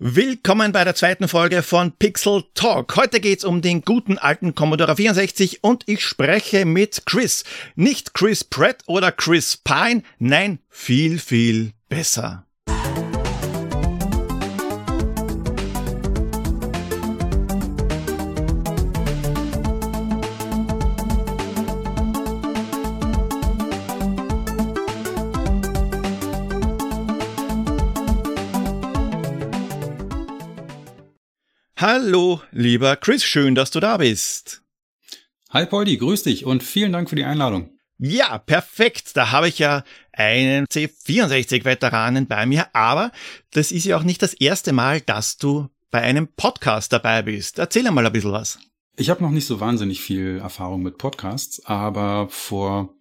Willkommen bei der zweiten Folge von Pixel Talk. Heute geht's um den guten alten Commodore 64 und ich spreche mit Chris. Nicht Chris Pratt oder Chris Pine, nein, viel, viel besser. Hallo, lieber Chris, schön, dass du da bist. Hi Poldi, grüß dich und vielen Dank für die Einladung. Ja, perfekt. Da habe ich ja einen C64-Veteranen bei mir, aber das ist ja auch nicht das erste Mal, dass du bei einem Podcast dabei bist. Erzähl mal ein bisschen was. Ich habe noch nicht so wahnsinnig viel Erfahrung mit Podcasts, aber vor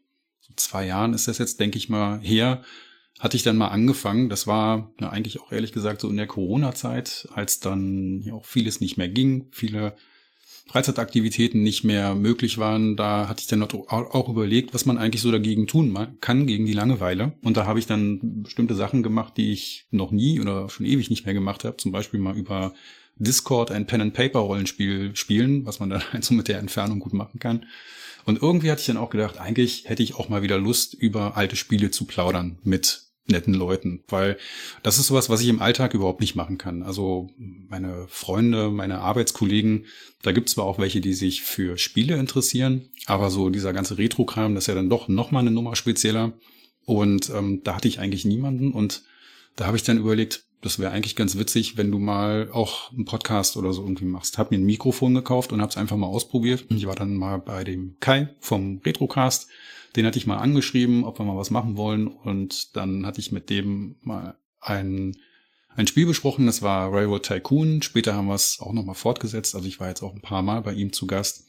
zwei Jahren ist das jetzt, denke ich mal, her, hatte ich dann mal angefangen. Das war ja, eigentlich auch ehrlich gesagt so in der Corona-Zeit, als dann ja auch vieles nicht mehr ging, viele Freizeitaktivitäten nicht mehr möglich waren. Da hatte ich dann auch überlegt, was man eigentlich so dagegen tun kann, gegen die Langeweile. Und da habe ich dann bestimmte Sachen gemacht, die ich noch nie oder schon ewig nicht mehr gemacht habe. Zum Beispiel mal über Discord ein Pen-and-Paper-Rollenspiel spielen, was man dann halt so mit der Entfernung gut machen kann. Und irgendwie hatte ich dann auch gedacht, eigentlich hätte ich auch mal wieder Lust, über alte Spiele zu plaudern mit netten Leuten, weil das ist sowas, was ich im Alltag überhaupt nicht machen kann. Also meine Freunde, meine Arbeitskollegen, da gibt es zwar auch welche, die sich für Spiele interessieren, aber so dieser ganze Retro-Kram, das ist ja dann doch noch mal eine Nummer spezieller. Und ähm, da hatte ich eigentlich niemanden und da habe ich dann überlegt, das wäre eigentlich ganz witzig, wenn du mal auch einen Podcast oder so irgendwie machst. Hab mir ein Mikrofon gekauft und hab's einfach mal ausprobiert. Ich war dann mal bei dem Kai vom Retrocast den hatte ich mal angeschrieben, ob wir mal was machen wollen. Und dann hatte ich mit dem mal ein, ein Spiel besprochen. Das war Railroad Tycoon. Später haben wir es auch nochmal fortgesetzt. Also ich war jetzt auch ein paar Mal bei ihm zu Gast.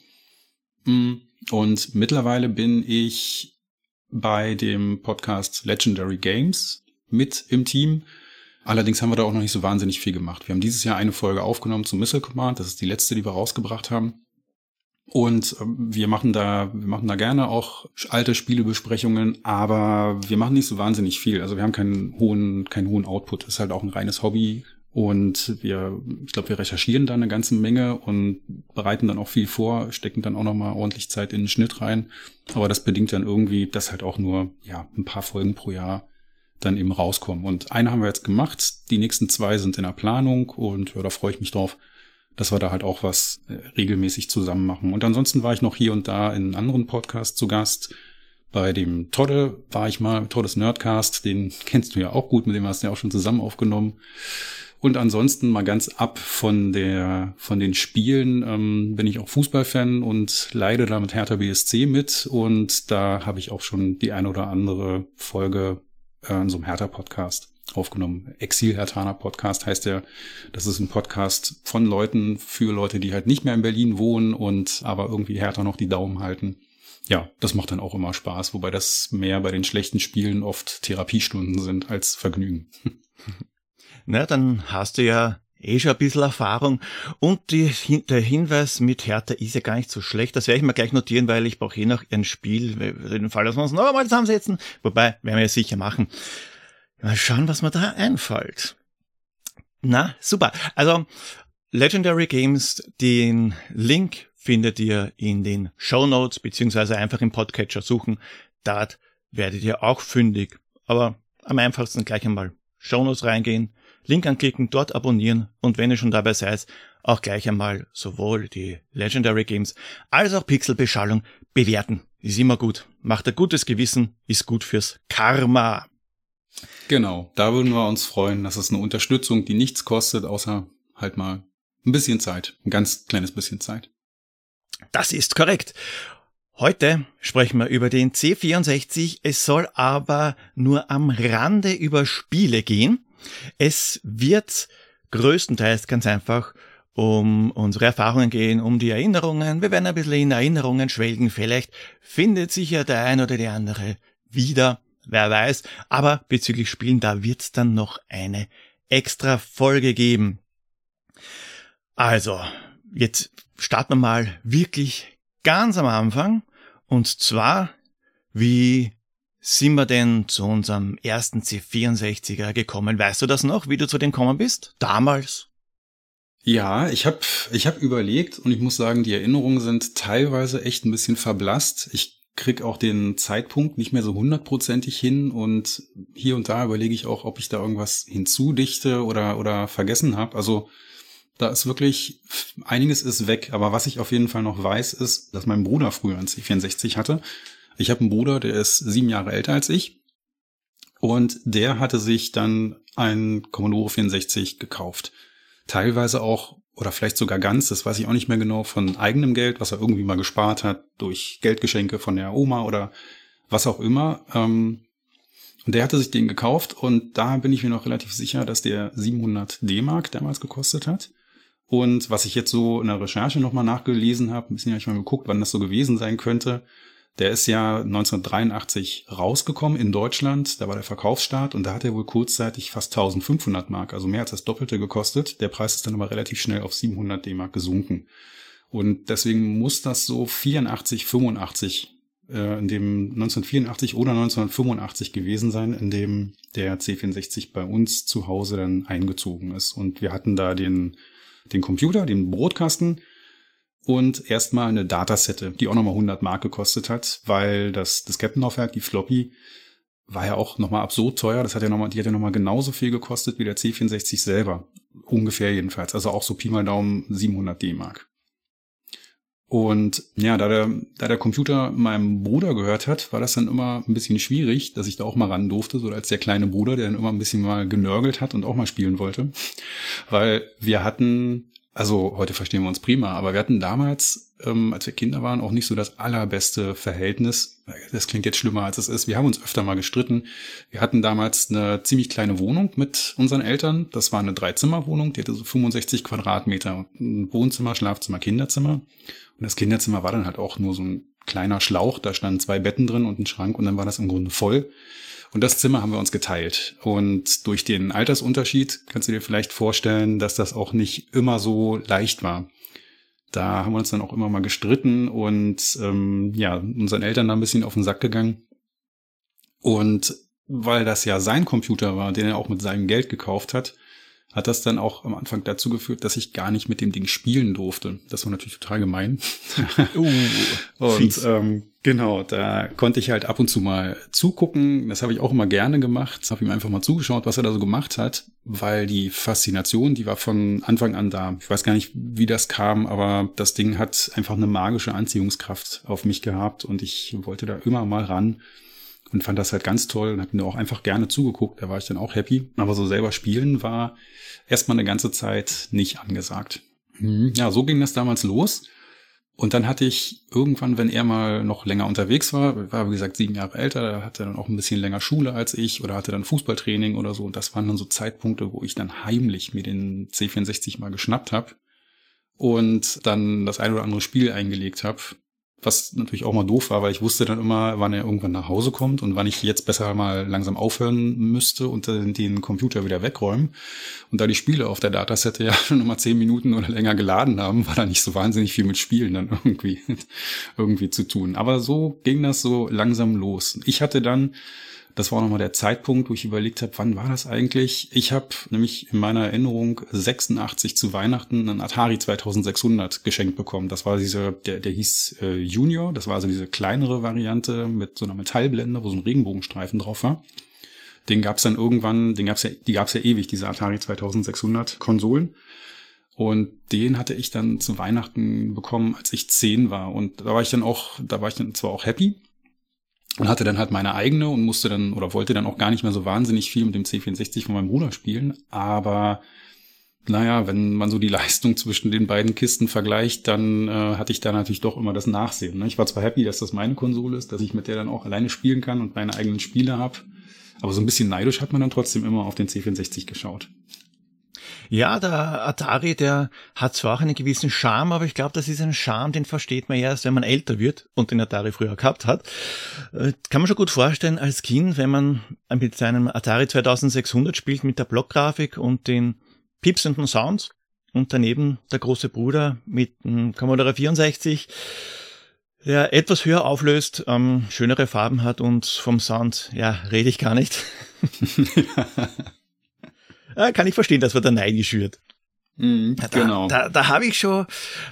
Mm, und mittlerweile bin ich bei dem Podcast Legendary Games mit im Team. Allerdings haben wir da auch noch nicht so wahnsinnig viel gemacht. Wir haben dieses Jahr eine Folge aufgenommen zum Missile Command. Das ist die letzte, die wir rausgebracht haben. Und ähm, wir machen da, wir machen da gerne auch alte Spielebesprechungen, aber wir machen nicht so wahnsinnig viel. Also wir haben keinen hohen, keinen hohen Output. Das ist halt auch ein reines Hobby. Und wir, ich glaube, wir recherchieren da eine ganze Menge und bereiten dann auch viel vor, stecken dann auch nochmal ordentlich Zeit in den Schnitt rein. Aber das bedingt dann irgendwie, dass halt auch nur, ja, ein paar Folgen pro Jahr dann eben rauskommen. Und eine haben wir jetzt gemacht. Die nächsten zwei sind in der Planung und ja, da freue ich mich drauf dass wir da halt auch was äh, regelmäßig zusammen machen. Und ansonsten war ich noch hier und da in anderen Podcasts zu Gast. Bei dem Todde war ich mal, Toddes Nerdcast, den kennst du ja auch gut, mit dem hast du ja auch schon zusammen aufgenommen. Und ansonsten mal ganz ab von der, von den Spielen, ähm, bin ich auch Fußballfan und leide da mit Hertha BSC mit. Und da habe ich auch schon die eine oder andere Folge äh, in so einem Hertha-Podcast aufgenommen. Exil Hertaner Podcast heißt der. Das ist ein Podcast von Leuten für Leute, die halt nicht mehr in Berlin wohnen und aber irgendwie Hertha noch die Daumen halten. Ja, das macht dann auch immer Spaß, wobei das mehr bei den schlechten Spielen oft Therapiestunden sind als Vergnügen. Na, dann hast du ja eh schon ein bisschen Erfahrung. Und die, der Hinweis mit Hertha ist ja gar nicht so schlecht. Das werde ich mir gleich notieren, weil ich brauche eh noch ein Spiel, in den Fall, dass wir uns noch einmal zusammensetzen. Wobei, werden wir ja sicher machen. Mal schauen, was mir da einfällt. Na, super. Also, Legendary Games, den Link findet ihr in den Show Notes, beziehungsweise einfach im Podcatcher suchen. Dort werdet ihr auch fündig. Aber am einfachsten gleich einmal Show Notes reingehen, Link anklicken, dort abonnieren und wenn ihr schon dabei seid, auch gleich einmal sowohl die Legendary Games als auch Pixelbeschallung bewerten. Ist immer gut. Macht ein gutes Gewissen, ist gut fürs Karma. Genau, da würden wir uns freuen. Das ist eine Unterstützung, die nichts kostet, außer halt mal ein bisschen Zeit. Ein ganz kleines bisschen Zeit. Das ist korrekt. Heute sprechen wir über den C64. Es soll aber nur am Rande über Spiele gehen. Es wird größtenteils ganz einfach um unsere Erfahrungen gehen, um die Erinnerungen. Wir werden ein bisschen in Erinnerungen schwelgen. Vielleicht findet sich ja der ein oder die andere wieder wer weiß. Aber bezüglich Spielen, da wird's dann noch eine extra Folge geben. Also, jetzt starten wir mal wirklich ganz am Anfang. Und zwar, wie sind wir denn zu unserem ersten C64er gekommen? Weißt du das noch, wie du zu dem gekommen bist? Damals? Ja, ich habe ich hab überlegt und ich muss sagen, die Erinnerungen sind teilweise echt ein bisschen verblasst. Ich krieg auch den Zeitpunkt nicht mehr so hundertprozentig hin und hier und da überlege ich auch, ob ich da irgendwas hinzudichte oder oder vergessen habe. Also da ist wirklich einiges ist weg. Aber was ich auf jeden Fall noch weiß, ist, dass mein Bruder früher ein C64 hatte. Ich habe einen Bruder, der ist sieben Jahre älter als ich und der hatte sich dann ein Commodore 64 gekauft teilweise auch oder vielleicht sogar ganz, das weiß ich auch nicht mehr genau, von eigenem Geld, was er irgendwie mal gespart hat, durch Geldgeschenke von der Oma oder was auch immer. Ähm, und der hatte sich den gekauft und da bin ich mir noch relativ sicher, dass der 700 D-Mark damals gekostet hat. Und was ich jetzt so in der Recherche nochmal nachgelesen habe, ein bisschen habe ich mal geguckt, wann das so gewesen sein könnte. Der ist ja 1983 rausgekommen in Deutschland, da war der Verkaufsstart und da hat er wohl kurzzeitig fast 1500 Mark, also mehr als das Doppelte gekostet. Der Preis ist dann aber relativ schnell auf 700 D-Mark gesunken. Und deswegen muss das so 84, 85 äh, in dem 1984 oder 1985 gewesen sein, in dem der C64 bei uns zu Hause dann eingezogen ist. Und wir hatten da den, den Computer, den Brotkasten, und erstmal eine Datasette, die auch nochmal 100 Mark gekostet hat, weil das Diskettenlaufwerk, die Floppy, war ja auch nochmal absurd teuer. Das hat ja nochmal, die hat ja nochmal genauso viel gekostet wie der C64 selber. Ungefähr jedenfalls. Also auch so Pi mal Daumen 700 D-Mark. Und ja, da der, da der Computer meinem Bruder gehört hat, war das dann immer ein bisschen schwierig, dass ich da auch mal ran durfte, so als der kleine Bruder, der dann immer ein bisschen mal genörgelt hat und auch mal spielen wollte. Weil wir hatten also heute verstehen wir uns prima, aber wir hatten damals, ähm, als wir Kinder waren, auch nicht so das allerbeste Verhältnis. Das klingt jetzt schlimmer, als es ist. Wir haben uns öfter mal gestritten. Wir hatten damals eine ziemlich kleine Wohnung mit unseren Eltern. Das war eine Dreizimmerwohnung, die hatte so 65 Quadratmeter. Ein Wohnzimmer, Schlafzimmer, Kinderzimmer. Und das Kinderzimmer war dann halt auch nur so ein kleiner Schlauch. Da standen zwei Betten drin und ein Schrank und dann war das im Grunde voll. Und das Zimmer haben wir uns geteilt. Und durch den Altersunterschied kannst du dir vielleicht vorstellen, dass das auch nicht immer so leicht war. Da haben wir uns dann auch immer mal gestritten und ähm, ja, unseren Eltern da ein bisschen auf den Sack gegangen. Und weil das ja sein Computer war, den er auch mit seinem Geld gekauft hat, hat das dann auch am Anfang dazu geführt, dass ich gar nicht mit dem Ding spielen durfte. Das war natürlich total gemein. uh, und ähm, genau, da konnte ich halt ab und zu mal zugucken. Das habe ich auch immer gerne gemacht. Habe ihm einfach mal zugeschaut, was er da so gemacht hat, weil die Faszination, die war von Anfang an da. Ich weiß gar nicht, wie das kam, aber das Ding hat einfach eine magische Anziehungskraft auf mich gehabt und ich wollte da immer mal ran und fand das halt ganz toll und habe mir auch einfach gerne zugeguckt. Da war ich dann auch happy. Aber so selber spielen war erstmal eine ganze Zeit nicht angesagt. Mhm. Ja, so ging das damals los. Und dann hatte ich irgendwann, wenn er mal noch länger unterwegs war, war wie gesagt sieben Jahre älter, da hatte er dann auch ein bisschen länger Schule als ich oder hatte dann Fußballtraining oder so. Und das waren dann so Zeitpunkte, wo ich dann heimlich mir den C64 mal geschnappt habe und dann das ein oder andere Spiel eingelegt habe was natürlich auch mal doof war, weil ich wusste dann immer, wann er irgendwann nach Hause kommt und wann ich jetzt besser mal langsam aufhören müsste und den Computer wieder wegräumen. Und da die Spiele auf der Datasette ja schon immer zehn Minuten oder länger geladen haben, war da nicht so wahnsinnig viel mit Spielen dann irgendwie, irgendwie zu tun. Aber so ging das so langsam los. Ich hatte dann das war nochmal der Zeitpunkt, wo ich überlegt habe, wann war das eigentlich? Ich habe nämlich in meiner Erinnerung 86 zu Weihnachten einen Atari 2600 geschenkt bekommen. Das war diese, der, der hieß äh, Junior, das war also diese kleinere Variante mit so einer Metallblende, wo so ein Regenbogenstreifen drauf war. Den gab's dann irgendwann, den gab's ja, die gab's ja ewig, diese Atari 2600 Konsolen. Und den hatte ich dann zu Weihnachten bekommen, als ich zehn war. Und da war ich dann auch, da war ich dann zwar auch happy, und hatte dann halt meine eigene und musste dann oder wollte dann auch gar nicht mehr so wahnsinnig viel mit dem C64 von meinem Bruder spielen. Aber naja, wenn man so die Leistung zwischen den beiden Kisten vergleicht, dann äh, hatte ich da natürlich doch immer das Nachsehen. Ne? Ich war zwar happy, dass das meine Konsole ist, dass ich mit der dann auch alleine spielen kann und meine eigenen Spiele habe, aber so ein bisschen neidisch hat man dann trotzdem immer auf den C64 geschaut. Ja, der Atari, der hat zwar auch einen gewissen Charme, aber ich glaube, das ist ein Charme, den versteht man erst, wenn man älter wird und den Atari früher gehabt hat. Äh, kann man schon gut vorstellen als Kind, wenn man mit seinem Atari 2600 spielt mit der Blockgrafik und den piepsenden Sounds und daneben der große Bruder mit dem Commodore 64 ja, etwas höher auflöst, ähm, schönere Farben hat und vom Sound, ja, rede ich gar nicht. ja, kann ich verstehen, dass man da neidisch wird. Mhm, Da, genau. Da, da habe ich schon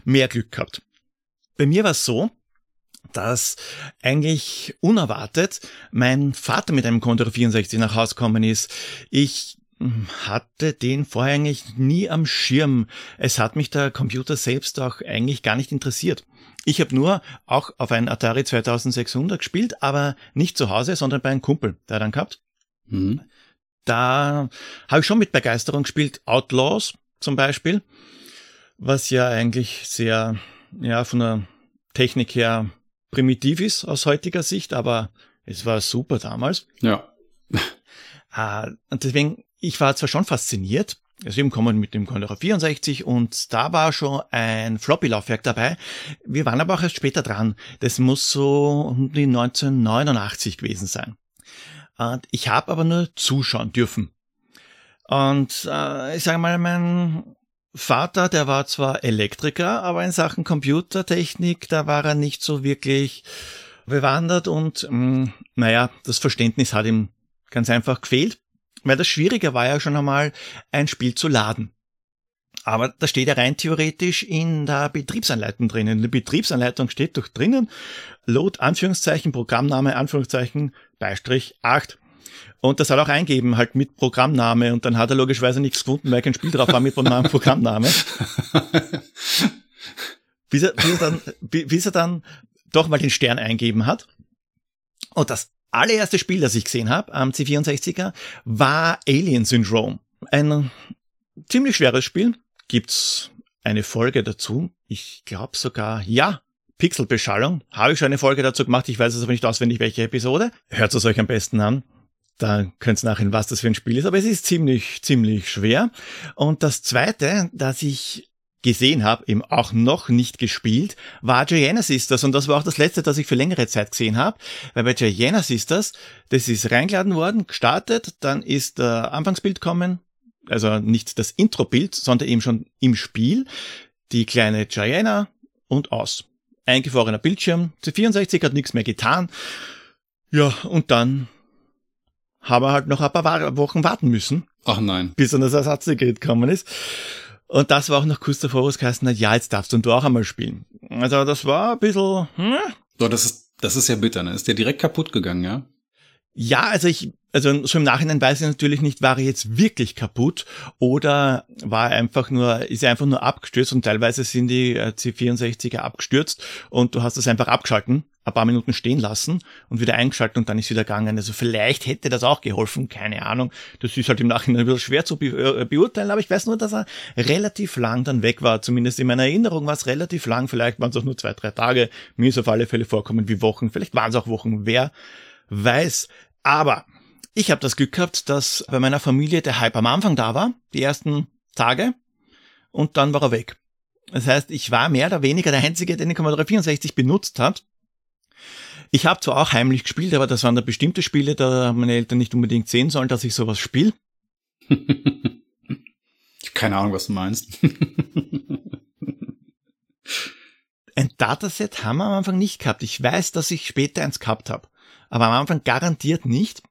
mehr Glück gehabt. Bei mir war es so, dass eigentlich unerwartet mein Vater mit einem Commodore 64 nach Hause gekommen ist. Ich hm, hatte den vorher eigentlich nie am Schirm. Es hat mich der Computer selbst auch eigentlich gar nicht interessiert. Ich habe nur auch auf einen Atari 2600 gespielt, aber nicht zu Hause, sondern bei einem Kumpel, der dann gehabt. Mhm. Da habe ich schon mit Begeisterung gespielt. Outlaws zum Beispiel, was ja eigentlich sehr, ja, von der Technik her primitiv ist aus heutiger Sicht, aber es war super damals. Ja. Äh, und deswegen, ich war zwar schon fasziniert, also eben kommen mit dem Commodore 64 und da war schon ein Floppy-Laufwerk dabei. Wir waren aber auch erst später dran. Das muss so um die 1989 gewesen sein. Und ich habe aber nur zuschauen dürfen. Und äh, ich sage mal, mein Vater, der war zwar Elektriker, aber in Sachen Computertechnik, da war er nicht so wirklich bewandert und mh, naja, das Verständnis hat ihm ganz einfach gefehlt, weil das Schwierige war ja schon einmal, ein Spiel zu laden. Aber da steht ja rein theoretisch in der Betriebsanleitung drinnen. In der Betriebsanleitung steht doch drinnen, Load, Anführungszeichen, Programmname, Anführungszeichen, Beistrich 8. Und das soll auch eingeben, halt mit Programmname. Und dann hat er logischerweise nichts gefunden, weil kein Spiel drauf war mit Programmname. Bis er, bis, er dann, bi- bis er dann doch mal den Stern eingeben hat. Und das allererste Spiel, das ich gesehen habe am C64er, war Alien Syndrome. Ein ziemlich schweres Spiel. Gibt's eine Folge dazu? Ich glaube sogar, ja. Pixelbeschallung. Habe ich schon eine Folge dazu gemacht. Ich weiß es aber nicht auswendig, welche Episode. Hört es euch am besten an. Da könnt ihr nachher, was das für ein Spiel ist. Aber es ist ziemlich, ziemlich schwer. Und das zweite, das ich gesehen habe, eben auch noch nicht gespielt, war Gianna Sisters. Und das war auch das letzte, das ich für längere Zeit gesehen habe. Weil bei Gianna Sisters, das ist reingeladen worden, gestartet, dann ist der Anfangsbild kommen, also nicht das Intro-Bild, sondern eben schon im Spiel, die kleine Gianna und aus. Eingefrorener Bildschirm, C64 hat nichts mehr getan. Ja, und dann haben wir halt noch ein paar Wochen warten müssen, Ach nein. bis dann das Ersatzgerät gekommen ist. Und das war auch noch kurz davor, wo es geheißen hat, ja, jetzt darfst du auch einmal spielen. Also das war ein bisschen, hm? Doch, das ist, das ist ja bitter, ne? Ist der direkt kaputt gegangen, ja? Ja, also ich, also so im Nachhinein weiß ich natürlich nicht, war er jetzt wirklich kaputt oder war er einfach nur, ist er einfach nur abgestürzt und teilweise sind die äh, C64er abgestürzt und du hast es einfach abgeschalten, ein paar Minuten stehen lassen und wieder eingeschaltet und dann ist wieder gegangen. Also vielleicht hätte das auch geholfen, keine Ahnung. Das ist halt im Nachhinein ein bisschen schwer zu be äh, beurteilen, aber ich weiß nur, dass er relativ lang dann weg war. Zumindest in meiner Erinnerung war es relativ lang. Vielleicht waren es auch nur zwei, drei Tage. Mir ist auf alle Fälle vorkommen wie Wochen. Vielleicht waren es auch Wochen. Wer weiß. Aber ich habe das Glück gehabt, dass bei meiner Familie der Hype am Anfang da war, die ersten Tage, und dann war er weg. Das heißt, ich war mehr oder weniger der Einzige, der den Commodore 64 benutzt hat. Ich habe zwar auch heimlich gespielt, aber das waren da bestimmte Spiele, da haben meine Eltern nicht unbedingt sehen sollen, dass ich sowas spiele. keine Ahnung, was du meinst. Ein Dataset haben wir am Anfang nicht gehabt. Ich weiß, dass ich später eins gehabt habe, aber am Anfang garantiert nicht.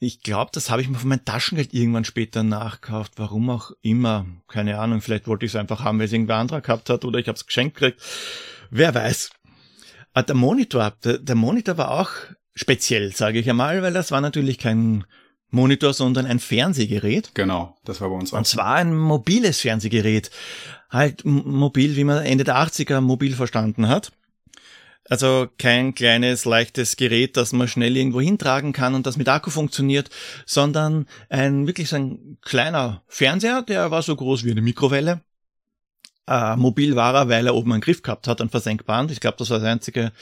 Ich glaube, das habe ich mir von meinem Taschengeld irgendwann später nachgekauft. Warum auch immer. Keine Ahnung. Vielleicht wollte ich es einfach haben, weil es irgendwer anderer gehabt hat oder ich habe es geschenkt gekriegt. Wer weiß. Aber der Monitor, der, der Monitor war auch speziell, sage ich einmal, weil das war natürlich kein Monitor, sondern ein Fernsehgerät. genau, das war bei uns auch. Und zwar ein mobiles Fernsehgerät. Halt mobil, wie man Ende der 80er mobil verstanden hat. Also kein kleines, leichtes Gerät, das man schnell irgendwo hintragen kann und das mit Akku funktioniert, sondern ein wirklich so ein kleiner Fernseher, der war so groß wie eine Mikrowelle. Äh, mobil war er, weil er oben einen Griff gehabt hat, einen versenkbaren. Ich glaube, das war das Einzige,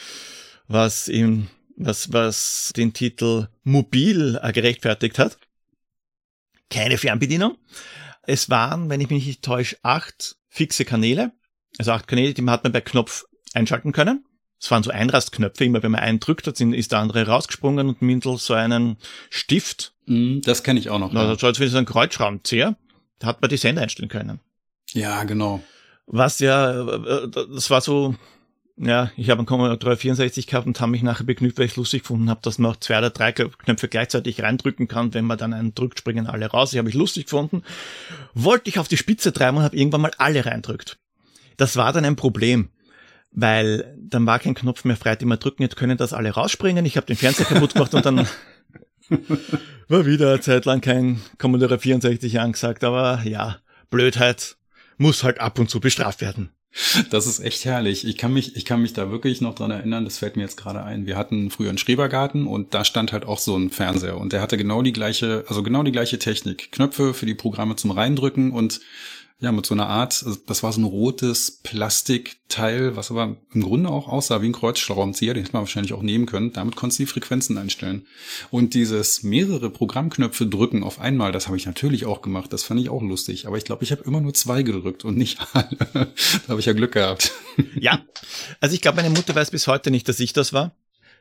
was ihm, was, was den Titel mobil äh, gerechtfertigt hat. Keine Fernbedienung. Es waren, wenn ich mich nicht täusche, acht fixe Kanäle. Also acht Kanäle, die hat man bei Knopf einschalten können. Es waren so Einrastknöpfe, immer wenn man einen drückt hat, ist der andere rausgesprungen und mittels so einen Stift, Mm, Das kenne ich auch noch. also so als wie so ein Kreuzschraubenzieher, da hat man die Sender einstellen können. Ja, genau. Was ja, äh, das war so Ja, ich habe einen Commodore 64 gehabt und habe mich nachher begnügt, weil ich lustig gefunden habe, dass man auch zwei oder drei Knöpfe gleichzeitig reindrücken kann. Wenn man dann einen drückt, springen alle raus. Ich habe ich lustig gefunden. Wollte ich auf die Spitze treiben und habe irgendwann mal alle reindrückt. Das war dann ein Problem, weil dann war kein Knopf mehr frei, den wir drücken. Jetzt können das alle rausspringen. Ich habe den Fernseher kaputt gemacht und dann war wieder eine Zeit lang kein Commodore 64 angesagt. Aber ja, Blödheit muss halt ab und zu bestraft werden. Das ist echt herrlich. Ich kann mich, ich kann mich da wirklich noch dran erinnern, das fällt mir jetzt gerade ein. Wir hatten früher einen Schrebergarten und da stand halt auch so ein Fernseher und der hatte genau die gleiche, also genau die gleiche Technik. Knöpfe für die Programme zum Reindrücken und ja, mit so einer Art, also das war so ein rotes Plastikteil, was aber im Grunde auch aussah wie ein Kreuzschraubenzieher, den hätte man wahrscheinlich auch nehmen können. Damit konntest du die Frequenzen einstellen. Und dieses mehrere Programmknöpfe drücken auf einmal, das habe ich natürlich auch gemacht. Das fand ich auch lustig. Aber ich glaube, ich habe immer nur zwei gedrückt und nicht alle. da habe ich ja Glück gehabt. ja, also ich glaube, meine Mutter weiß bis heute nicht, dass ich das war.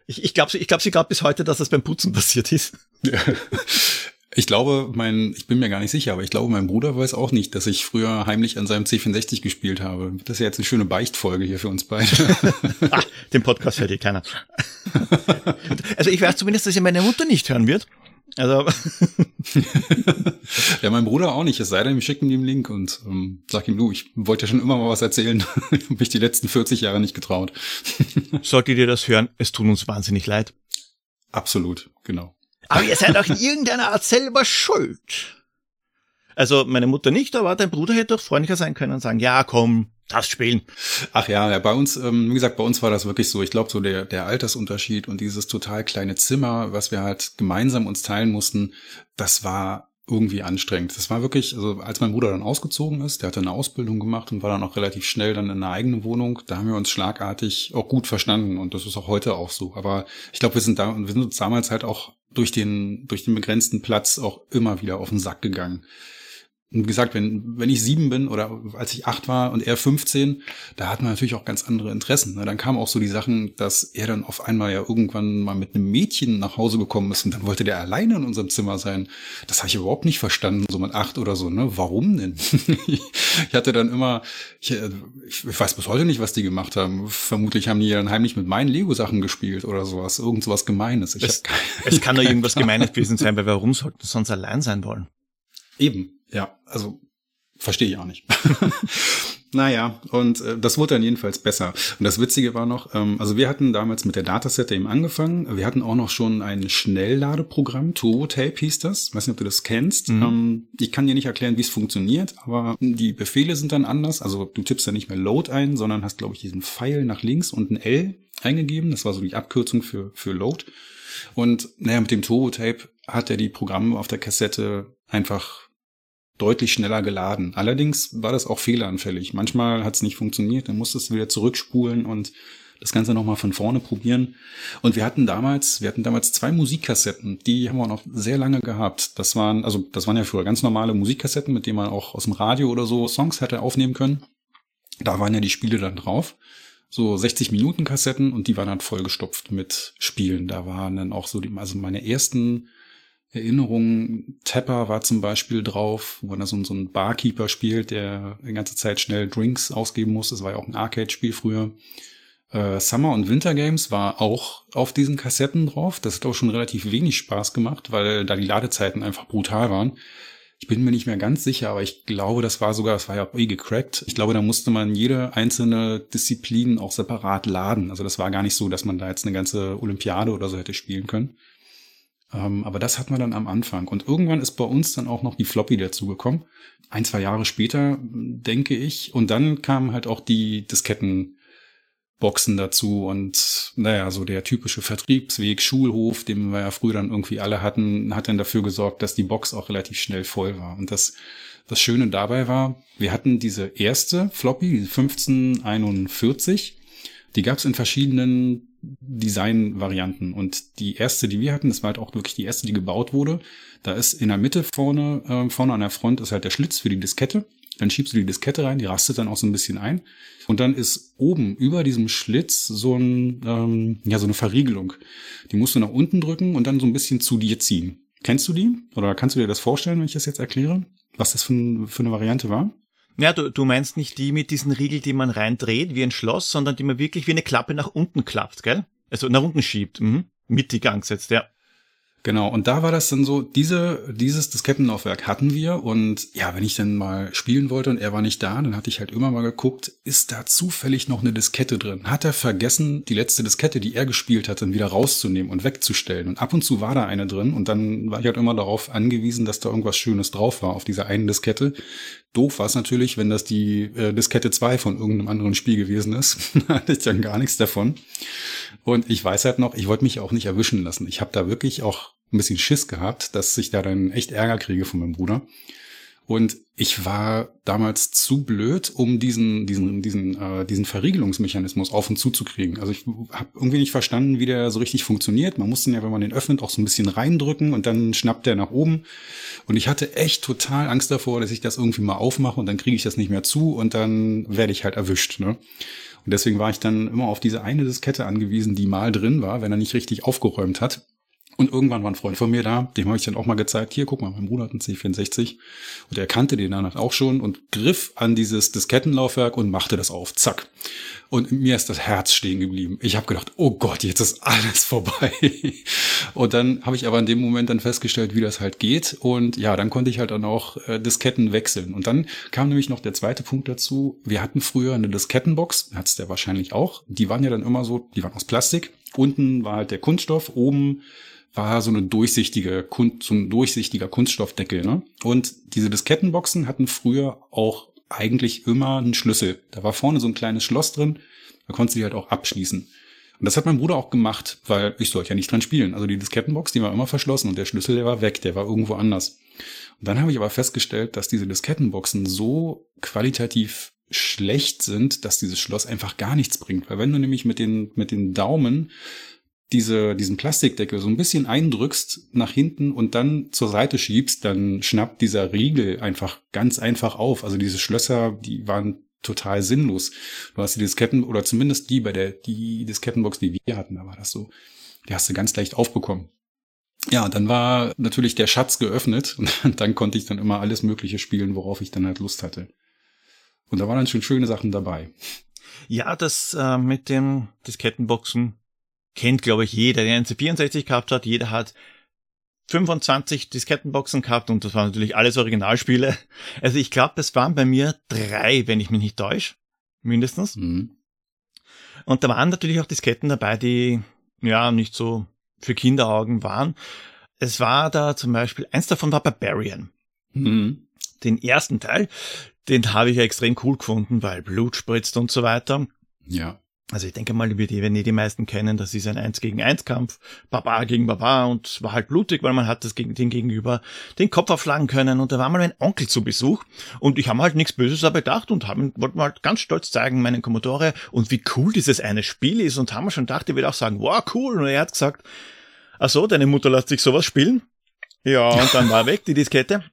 Ich, ich glaube, ich glaub, sie glaubt bis heute, dass das beim Putzen passiert ist. Ich glaube, mein, ich bin mir gar nicht sicher, aber ich glaube, mein Bruder weiß auch nicht, dass ich früher heimlich an seinem C64 gespielt habe. Das ist ja jetzt eine schöne Beichtfolge hier für uns beide. Ach, den Podcast hört eh keiner. also ich weiß zumindest, dass ihr meine Mutter nicht hören wird. Also. ja, mein Bruder auch nicht. Es sei denn, wir schicken ihm den Link und ähm, sag ihm, du, ich wollte ja schon immer mal was erzählen. habe mich die letzten 40 Jahre nicht getraut. Solltet ihr das hören, es tut uns wahnsinnig leid. Absolut, genau. Aber ihr seid auch in irgendeiner Art selber schuld. Also meine Mutter nicht, aber dein Bruder hätte doch freundlicher sein können und sagen, ja, komm, das spielen. Ach ja, ja bei uns, ähm, wie gesagt, bei uns war das wirklich so. Ich glaube, so der, der Altersunterschied und dieses total kleine Zimmer, was wir halt gemeinsam uns teilen mussten, das war irgendwie anstrengend. Das war wirklich, also als mein Bruder dann ausgezogen ist, der hatte eine Ausbildung gemacht und war dann auch relativ schnell dann in einer eigenen Wohnung, da haben wir uns schlagartig auch gut verstanden und das ist auch heute auch so. Aber ich glaube, wir sind da und wir sind uns damals halt auch durch den, durch den begrenzten Platz auch immer wieder auf den Sack gegangen. Und wie gesagt, wenn, wenn ich sieben bin oder als ich acht war und er 15, da hat man natürlich auch ganz andere Interessen. Ne? Dann kamen auch so die Sachen, dass er dann auf einmal ja irgendwann mal mit einem Mädchen nach Hause gekommen ist und dann wollte der alleine in unserem Zimmer sein. Das habe ich überhaupt nicht verstanden, so mit acht oder so. Ne? Warum denn? ich hatte dann immer, ich, ich weiß bis heute nicht, was die gemacht haben. Vermutlich haben die dann heimlich mit meinen Lego-Sachen gespielt oder sowas. Irgend sowas Gemeines. Ich es, keine, es kann doch irgendwas Gemeines gewesen sein, weil warum sollten sonst allein sein wollen? Eben, ja, also verstehe ich auch nicht. naja, und äh, das wurde dann jedenfalls besser. Und das Witzige war noch, ähm, also wir hatten damals mit der Datasette eben angefangen. Wir hatten auch noch schon ein Schnellladeprogramm, TurboTape hieß das. Weiß nicht, ob du das kennst. Mhm. Ähm, ich kann dir nicht erklären, wie es funktioniert, aber die Befehle sind dann anders. Also du tippst ja nicht mehr Load ein, sondern hast, glaube ich, diesen Pfeil nach links und ein L eingegeben. Das war so die Abkürzung für, für Load. Und naja, mit dem TurboTape hat er die Programme auf der Kassette einfach deutlich schneller geladen. Allerdings war das auch fehleranfällig. Manchmal hat es nicht funktioniert, dann musstest du wieder zurückspulen und das Ganze nochmal von vorne probieren. Und wir hatten damals, wir hatten damals zwei Musikkassetten, die haben wir noch sehr lange gehabt. Das waren, also das waren ja früher ganz normale Musikkassetten, mit denen man auch aus dem Radio oder so Songs hätte aufnehmen können. Da waren ja die Spiele dann drauf. So 60 Minuten Kassetten und die waren dann vollgestopft mit Spielen. Da waren dann auch so die, also meine ersten Erinnerungen. Tapper war zum Beispiel drauf, wo er so, so ein Barkeeper spielt, der die ganze Zeit schnell Drinks ausgeben muss. Das war ja auch ein Arcade-Spiel früher. Äh, Summer und Winter Games war auch auf diesen Kassetten drauf. Das hat auch schon relativ wenig Spaß gemacht, weil da die Ladezeiten einfach brutal waren. Ich bin mir nicht mehr ganz sicher, aber ich glaube, das war sogar, das war ja eh gecrackt. Ich glaube, da musste man jede einzelne Disziplin auch separat laden. Also das war gar nicht so, dass man da jetzt eine ganze Olympiade oder so hätte spielen können. Ähm, aber das hatten wir dann am Anfang. Und irgendwann ist bei uns dann auch noch die Floppy dazugekommen. Ein, zwei Jahre später, denke ich. Und dann kamen halt auch die Diskettenboxen dazu und naja, so der typische Vertriebsweg, Schulhof, den wir ja früher dann irgendwie alle hatten, hat dann dafür gesorgt, dass die Box auch relativ schnell voll war. Und das, das Schöne dabei war, wir hatten diese erste Floppy, die 1541, die gab es in verschiedenen Design-Varianten. Und die erste, die wir hatten, das war halt auch wirklich die erste, die gebaut wurde. Da ist in der Mitte vorne, äh, vorne an der Front ist halt der Schlitz für die Diskette. Dann schiebst du die Diskette rein, die rastet dann auch so ein bisschen ein. Und dann ist oben über diesem Schlitz so ein, ähm, ja, so eine Verriegelung. Die musst du nach unten drücken und dann so ein bisschen zu dir ziehen. Kennst du die? Oder kannst du dir das vorstellen, wenn ich das jetzt erkläre? Was das für, für eine Variante war? Ja, du, du meinst nicht die mit diesen Riegel, die man reindreht wie ein Schloss, sondern die man wirklich wie eine Klappe nach unten klappt, gell? Also nach unten schiebt, mhm. mittig angesetzt, ja. Genau, und da war das dann so, diese, dieses Diskettenlaufwerk hatten wir und ja, wenn ich dann mal spielen wollte und er war nicht da, dann hatte ich halt immer mal geguckt, ist da zufällig noch eine Diskette drin? Hat er vergessen, die letzte Diskette, die er gespielt hat, dann wieder rauszunehmen und wegzustellen? Und ab und zu war da eine drin und dann war ich halt immer darauf angewiesen, dass da irgendwas Schönes drauf war auf dieser einen Diskette. Doof war es natürlich, wenn das die äh, Diskette 2 von irgendeinem anderen Spiel gewesen ist. da hatte ich dann gar nichts davon. Und ich weiß halt noch, ich wollte mich auch nicht erwischen lassen. Ich habe da wirklich auch ein bisschen Schiss gehabt, dass ich da dann echt Ärger kriege von meinem Bruder. Und ich war damals zu blöd, um diesen, diesen, diesen, äh, diesen Verriegelungsmechanismus auf und zu zu kriegen. Also ich habe irgendwie nicht verstanden, wie der so richtig funktioniert. Man muss den ja, wenn man den öffnet, auch so ein bisschen reindrücken und dann schnappt der nach oben. Und ich hatte echt total Angst davor, dass ich das irgendwie mal aufmache und dann kriege ich das nicht mehr zu und dann werde ich halt erwischt. Ne? Und deswegen war ich dann immer auf diese eine Diskette angewiesen, die mal drin war, wenn er nicht richtig aufgeräumt hat. Und irgendwann war ein Freund von mir da, dem habe ich dann auch mal gezeigt, hier, guck mal, mein Bruder hat einen C64 und er kannte den dann auch schon und griff an dieses Diskettenlaufwerk und machte das auf, zack. Und mir ist das Herz stehen geblieben. Ich habe gedacht, oh Gott, jetzt ist alles vorbei. und dann habe ich aber in dem Moment dann festgestellt, wie das halt geht. Und ja, dann konnte ich halt dann auch äh, Disketten wechseln. Und dann kam nämlich noch der zweite Punkt dazu. Wir hatten früher eine Diskettenbox, hat's der wahrscheinlich auch. Die waren ja dann immer so, die waren aus Plastik. Unten war halt der Kunststoff, oben war so eine durchsichtige, so ein durchsichtiger Kunststoffdeckel. Ne? Und diese Diskettenboxen hatten früher auch eigentlich immer einen Schlüssel. Da war vorne so ein kleines Schloss drin, da konntest du die halt auch abschließen. Und das hat mein Bruder auch gemacht, weil ich sollte ja nicht dran spielen. Also die Diskettenbox, die war immer verschlossen und der Schlüssel, der war weg, der war irgendwo anders. Und dann habe ich aber festgestellt, dass diese Diskettenboxen so qualitativ schlecht sind, dass dieses Schloss einfach gar nichts bringt. Weil wenn du nämlich mit den, mit den Daumen diese, diesen Plastikdeckel so ein bisschen eindrückst nach hinten und dann zur Seite schiebst, dann schnappt dieser Riegel einfach ganz einfach auf. Also diese Schlösser, die waren total sinnlos. Du hast die Disketten, oder zumindest die bei der, die Diskettenbox, die wir hatten, da war das so, die hast du ganz leicht aufbekommen. Ja, dann war natürlich der Schatz geöffnet und dann konnte ich dann immer alles Mögliche spielen, worauf ich dann halt Lust hatte. Und da waren dann schon schöne Sachen dabei. Ja, das äh, mit den Diskettenboxen kennt, glaube ich, jeder, der einen C64 gehabt hat. Jeder hat 25 Diskettenboxen gehabt und das waren natürlich alles Originalspiele. Also ich glaube, das waren bei mir drei, wenn ich mich nicht täusche. Mindestens. Mhm. Und da waren natürlich auch Disketten dabei, die ja nicht so für Kinderaugen waren. Es war da zum Beispiel, eins davon war Barbarian. Mhm. Den ersten Teil, den habe ich ja extrem cool gefunden, weil Blut spritzt und so weiter. Ja. Also ich denke mal, die, wenn die die meisten kennen, das ist ein Eins gegen Eins Kampf, Barbar gegen Barbar und war halt blutig, weil man hat das gegen den Gegenüber den Kopf aufschlagen können. Und da war mal mein Onkel zu Besuch. Und ich habe halt nichts Böses dabei gedacht und haben, wollte mal halt ganz stolz zeigen, meinen Commodore. Und wie cool dieses eine Spiel ist. Und haben wir schon gedacht, ich würde auch sagen, wow, cool. Und er hat gesagt, ach so, deine Mutter lässt sich sowas spielen? Ja, und dann war weg die Diskette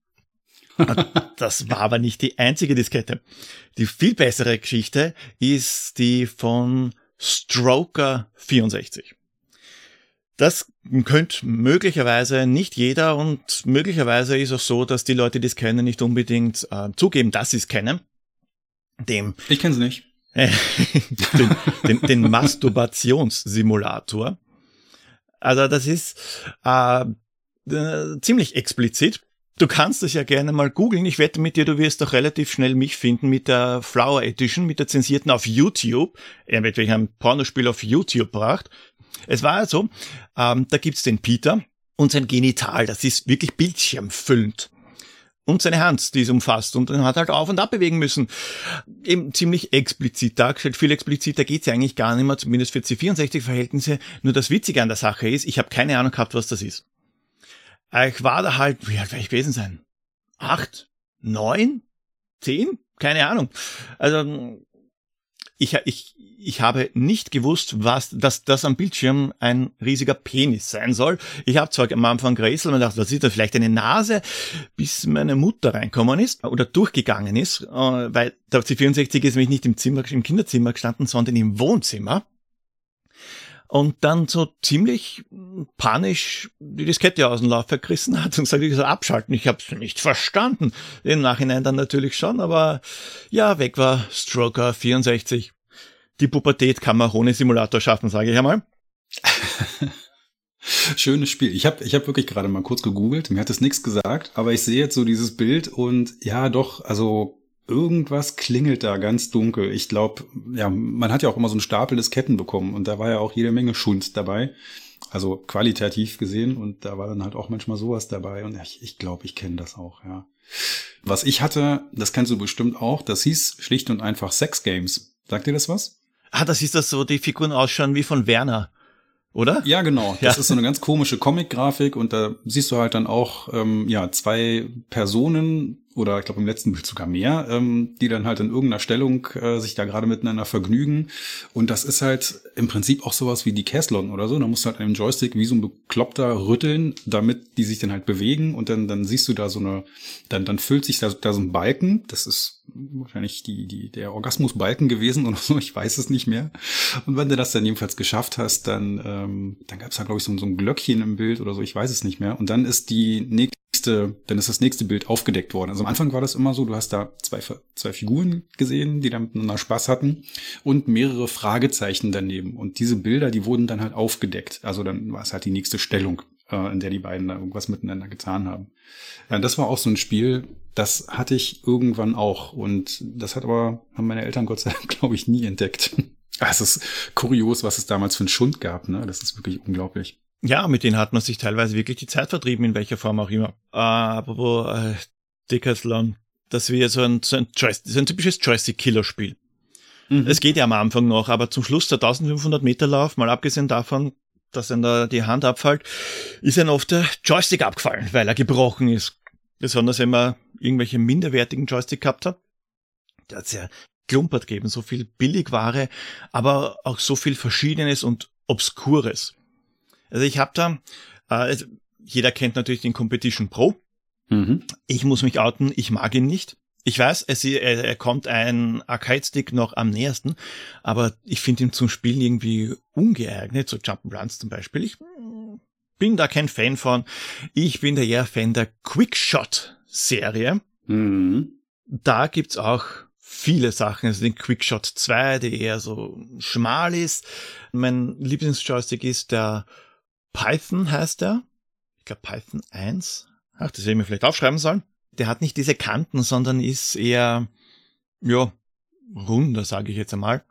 das war aber nicht die einzige Diskette. Die viel bessere Geschichte ist die von Stroker 64. Das könnte möglicherweise nicht jeder und möglicherweise ist auch so, dass die Leute, die es kennen, nicht unbedingt äh, zugeben, dass sie es kennen. Dem ich kenne es nicht. den, den, den Masturbationssimulator. Also das ist äh, äh, ziemlich explizit. Du kannst es ja gerne mal googeln. Ich wette mit dir, du wirst doch relativ schnell mich finden mit der Flower Edition, mit der zensierten auf YouTube. Er wird wirklich ein Pornospiel auf YouTube gebracht. Es war also, ähm, da gibt's den Peter und sein Genital, das ist wirklich bildschirmfüllend. Und seine Hand, die ist umfasst und dann hat halt auf und ab bewegen müssen. Eben ziemlich explizit dargestellt. Viel expliziter geht's ja eigentlich gar nicht mehr, zumindest für C64-Verhältnisse. Nur das Witzige an der Sache ist, ich habe keine Ahnung gehabt, was das ist. Ich war da halt, wie alt werde ich gewesen sein? Acht? Neun? Zehn? Keine Ahnung. Also ich, ich, ich habe nicht gewusst, was, dass das am Bildschirm ein riesiger Penis sein soll. Ich habe zwar am Anfang gerätselt und dachte, das ist da vielleicht eine Nase, bis meine Mutter reinkommen ist oder durchgegangen ist, äh, weil der C64 ist nämlich nicht im Zimmer, im Kinderzimmer gestanden, sondern im Wohnzimmer. Und dann so ziemlich panisch die Diskette aus dem Laufwerk gerissen hat und gesagt, ich soll abschalten. Ich habe es nicht verstanden. Im Nachhinein dann natürlich schon, aber ja, weg war Stroker 64. Die Pubertät kann man ohne Simulator schaffen, sage ich einmal. Schönes Spiel. Ich habe ich hab wirklich gerade mal kurz gegoogelt. Mir hat es nichts gesagt, aber ich sehe jetzt so dieses Bild und ja, doch, also irgendwas klingelt da ganz dunkel. Ich glaube, ja, man hat ja auch immer so einen Stapel Disketten bekommen und da war ja auch jede Menge Schund dabei. Also qualitativ gesehen und da war dann halt auch manchmal sowas dabei und ich glaube, ich, glaub, ich kenne das auch, ja. Was ich hatte, das kennst du bestimmt auch, das hieß schlicht und einfach Sex Games. Sagt dir das was? Ah, das ist das so, die Figuren ausschauen wie von Werner oder? Ja, genau. Das ja. ist so eine ganz komische Comic-Grafik und da siehst du halt dann auch ähm, ja zwei Personen oder ich glaube im letzten Bild sogar mehr, ähm, die dann halt in irgendeiner Stellung äh, sich da gerade miteinander vergnügen. Und das ist halt im Prinzip auch sowas wie die Castlon oder so. Da musst du halt einen Joystick wie so ein Bekloppter rütteln, damit die sich dann halt bewegen und dann, dann siehst du da so eine, dann, dann füllt sich da, da so ein Balken. Das ist wahrscheinlich die, die, der Orgasmusbalken gewesen oder so, ich weiß es nicht mehr. Und wenn du das dann jedenfalls geschafft hast, dann, ähm, dann gab es da, glaube ich, so, so ein Glöckchen im Bild oder so, ich weiß es nicht mehr. Und dann ist die nächste dann ist das nächste Bild aufgedeckt worden. Also am Anfang war das immer so, du hast da zwei, zwei Figuren gesehen, die da miteinander Spaß hatten und mehrere Fragezeichen daneben. Und diese Bilder, die wurden dann halt aufgedeckt. Also dann war es halt die nächste Stellung, äh, in der die beiden da irgendwas miteinander getan haben. Ja, das war auch so ein Spiel, das hatte ich irgendwann auch. Und das hat aber, haben meine Eltern Gott sei Dank, glaube ich, nie entdeckt. Es ist kurios, was es damals für einen Schund gab, ne? Das ist wirklich unglaublich. Ja, mit denen hat man sich teilweise wirklich die Zeit vertrieben, in welcher Form auch immer. Äh, aber wo äh, Decathlon, das wäre so ein, so ein, so ein typisches Joystick-Killer-Spiel. Mhm. Es geht ja am Anfang noch, aber zum Schluss der 1500 Meter Lauf, mal abgesehen davon, dass dann da die Hand abfällt, ist dann oft der Joystick abgefallen, weil er gebrochen ist. Besonders wenn man irgendwelche minderwertigen Joystick gehabt hat. Der hat ja klumpert gegeben, so viel Billigware, aber auch so viel Verschiedenes und Obskures. Also ich habe da, äh, jeder kennt natürlich den Competition Pro. Mhm. Ich muss mich outen, ich mag ihn nicht. Ich weiß, es, er, er kommt ein Arcade-Stick noch am nähersten, aber ich finde ihn zum Spielen irgendwie ungeeignet, so Jump'n'Runs zum Beispiel. Ich bin da kein Fan von. Ich bin da eher Fan der Quickshot-Serie. Mhm. Da gibt's auch viele Sachen. Also den Quickshot 2, der eher so schmal ist. Mein Lieblingsjoystick ist der Python heißt er. Ich glaube Python 1. Ach, das hätte ich mir vielleicht aufschreiben sollen. Der hat nicht diese Kanten, sondern ist eher, ja, runder, sage ich jetzt einmal.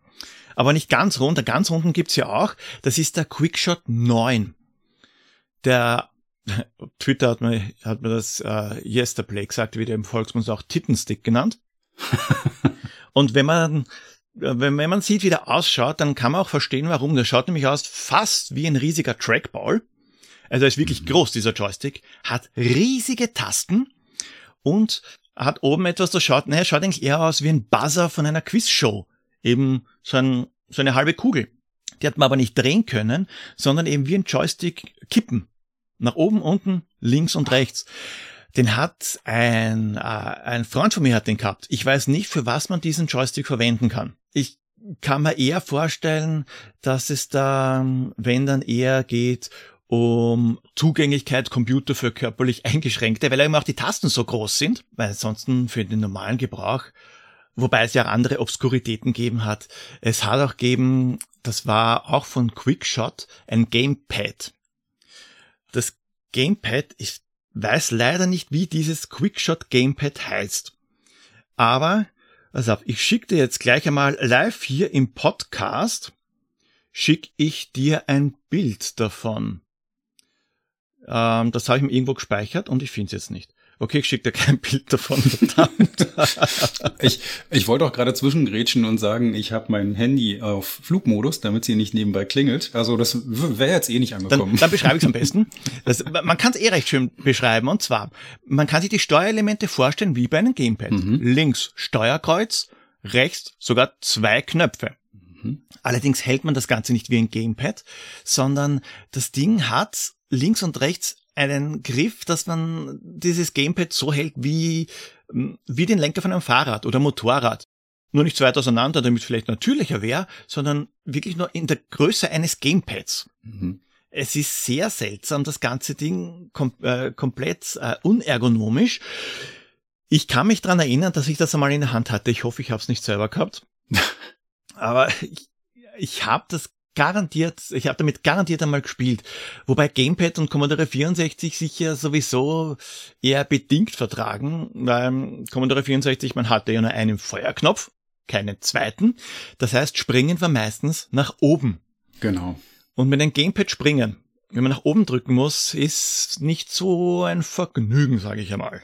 Aber nicht ganz rund. Der ganz runden gibt's ja auch. Das ist der Quickshot 9. Der Twitter hat mir, hat mir das äh, Yesterplay gesagt, wie der im Volksmund auch Tittenstick genannt. Und wenn man wenn, wenn man sieht, wie der ausschaut, dann kann man auch verstehen, warum. Der schaut nämlich aus fast wie ein riesiger Trackball. Also er ist wirklich mhm. groß, dieser Joystick, hat riesige Tasten und hat oben etwas, das schaut, naja, schaut eigentlich eher aus wie ein Buzzer von einer Quizshow. Eben so, ein, so eine halbe Kugel. Die hat man aber nicht drehen können, sondern eben wie ein Joystick kippen. Nach oben, unten, links und rechts den hat ein, äh, ein Freund von mir hat den gehabt. Ich weiß nicht, für was man diesen Joystick verwenden kann. Ich kann mir eher vorstellen, dass es da, wenn dann eher geht, um Zugänglichkeit Computer für körperlich Eingeschränkte, weil eben auch die Tasten so groß sind, weil ansonsten für den normalen Gebrauch, wobei es ja andere Obskuritäten gegeben hat. Es hat auch gegeben, das war auch von Quickshot, ein Gamepad. Das Gamepad ist weiß leider nicht, wie dieses Quickshot Gamepad heißt. Aber, also ich schicke dir jetzt gleich einmal live hier im Podcast, schicke ich dir ein Bild davon. Ähm, das habe ich mir irgendwo gespeichert und ich finde es jetzt nicht. Okay, ich schicke dir kein Bild davon, ich, ich wollte auch gerade zwischengrätschen und sagen, ich habe mein Handy auf Flugmodus, damit sie nicht nebenbei klingelt. Also das wäre jetzt eh nicht angekommen. Dann, dann beschreibe ich es am besten. Das, man kann es eh recht schön beschreiben. Und zwar, man kann sich die Steuerelemente vorstellen wie bei einem Gamepad. Mhm. Links Steuerkreuz, rechts sogar zwei Knöpfe. Mhm. Allerdings hält man das Ganze nicht wie ein Gamepad, sondern das Ding hat links und rechts einen Griff, dass man dieses Gamepad so hält wie, wie den Lenker von einem Fahrrad oder Motorrad. nur nicht so weit auseinander, damit es vielleicht natürlicher wäre, sondern wirklich nur in der Größe eines Gamepads. Mhm. Es ist sehr seltsam, das ganze Ding kom äh, komplett äh, unergonomisch. Ich kann mich dran erinnern, dass ich das einmal in der Hand hatte. Ich hoffe, ich habe es nicht selber gehabt. Aber ich, ich habe das garantiert, ich habe damit garantiert einmal gespielt. Wobei Gamepad und Commodore 64 sich ja sowieso eher bedingt vertragen, weil Commodore 64, man hatte ja nur einen Feuerknopf, keinen zweiten. Das heißt, springen wir meistens nach oben. Genau. Und mit einem Gamepad springen, wenn man nach oben drücken muss, ist nicht so ein Vergnügen, sage ich einmal.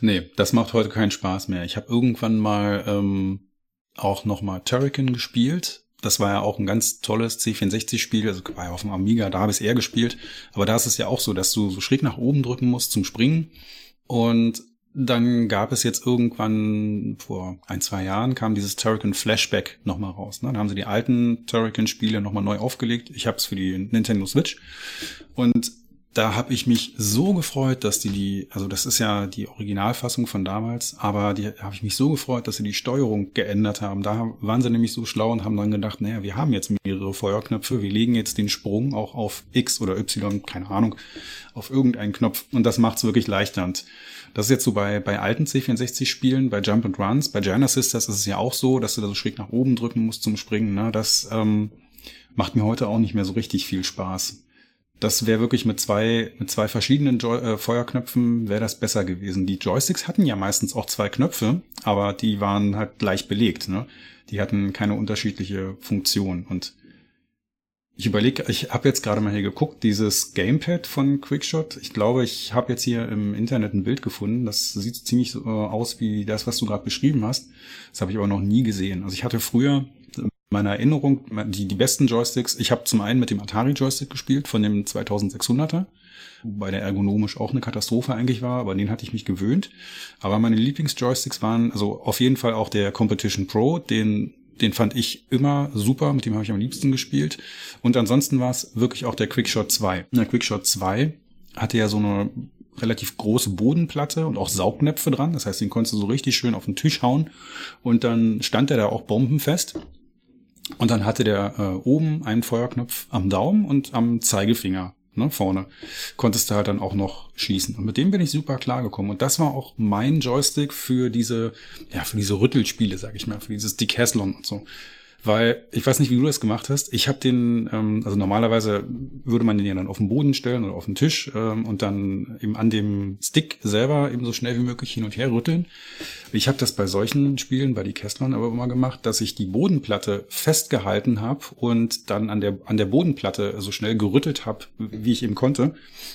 Nee, das macht heute keinen Spaß mehr. Ich habe irgendwann mal ähm, auch nochmal Turrican gespielt. Das war ja auch ein ganz tolles C64-Spiel, also war ja auf dem Amiga, da habe ich es eher gespielt. Aber da ist es ja auch so, dass du so schräg nach oben drücken musst zum Springen. Und dann gab es jetzt irgendwann vor ein, zwei Jahren kam dieses Turrican Flashback nochmal raus. Ne? Da haben sie die alten Turrican-Spiele nochmal neu aufgelegt. Ich habe es für die Nintendo Switch. Und da habe ich mich so gefreut, dass die die, also das ist ja die Originalfassung von damals, aber die habe ich mich so gefreut, dass sie die Steuerung geändert haben. Da waren sie nämlich so schlau und haben dann gedacht, naja, wir haben jetzt mehrere Feuerknöpfe, wir legen jetzt den Sprung auch auf X oder Y, keine Ahnung, auf irgendeinen Knopf und das macht es wirklich leichter. Und das ist jetzt so bei, bei alten C64-Spielen, bei Jump and Runs, bei Giant Sisters ist es ja auch so, dass du da so schräg nach oben drücken musst zum Springen. Ne? Das ähm, macht mir heute auch nicht mehr so richtig viel Spaß das wäre wirklich mit zwei, mit zwei verschiedenen Joy äh, Feuerknöpfen wäre das besser gewesen. Die Joysticks hatten ja meistens auch zwei Knöpfe, aber die waren halt gleich belegt. Ne? Die hatten keine unterschiedliche Funktion. Und ich überlege, ich habe jetzt gerade mal hier geguckt, dieses Gamepad von Quickshot. Ich glaube, ich habe jetzt hier im Internet ein Bild gefunden. Das sieht ziemlich so äh, aus wie das, was du gerade beschrieben hast. Das habe ich aber noch nie gesehen. Also ich hatte früher meiner Erinnerung, die, die besten Joysticks, ich habe zum einen mit dem Atari Joystick gespielt, von dem 2600er, wobei der ergonomisch auch eine Katastrophe eigentlich war, aber den hatte ich mich gewöhnt. Aber meine Lieblingsjoysticks waren also auf jeden Fall auch der Competition Pro, den den fand ich immer super, mit dem habe ich am liebsten gespielt. Und ansonsten war es wirklich auch der Quickshot 2. Der Quickshot 2 hatte ja so eine relativ große Bodenplatte und auch Saugnäpfe dran. Das heißt, den konntest du so richtig schön auf den Tisch hauen. Und dann stand er da auch bombenfest. Und dann hatte der äh, oben einen Feuerknopf am Daumen und am Zeigefinger ne, vorne. Konntest du halt dann auch noch schießen. Und mit dem bin ich super klargekommen. Und das war auch mein Joystick für diese, ja, für diese Rüttelspiele, sag ich mal, für dieses Decathlon und so. Weil ich weiß nicht, wie du das gemacht hast. Ich habe den, ähm, also normalerweise würde man den ja dann auf den Boden stellen oder auf den Tisch ähm, und dann eben an dem Stick selber eben so schnell wie möglich hin und her rütteln. Ich habe das bei solchen Spielen, bei die Kesslern aber immer gemacht, dass ich die Bodenplatte festgehalten habe und dann an der an der Bodenplatte so schnell gerüttelt habe, wie ich eben konnte.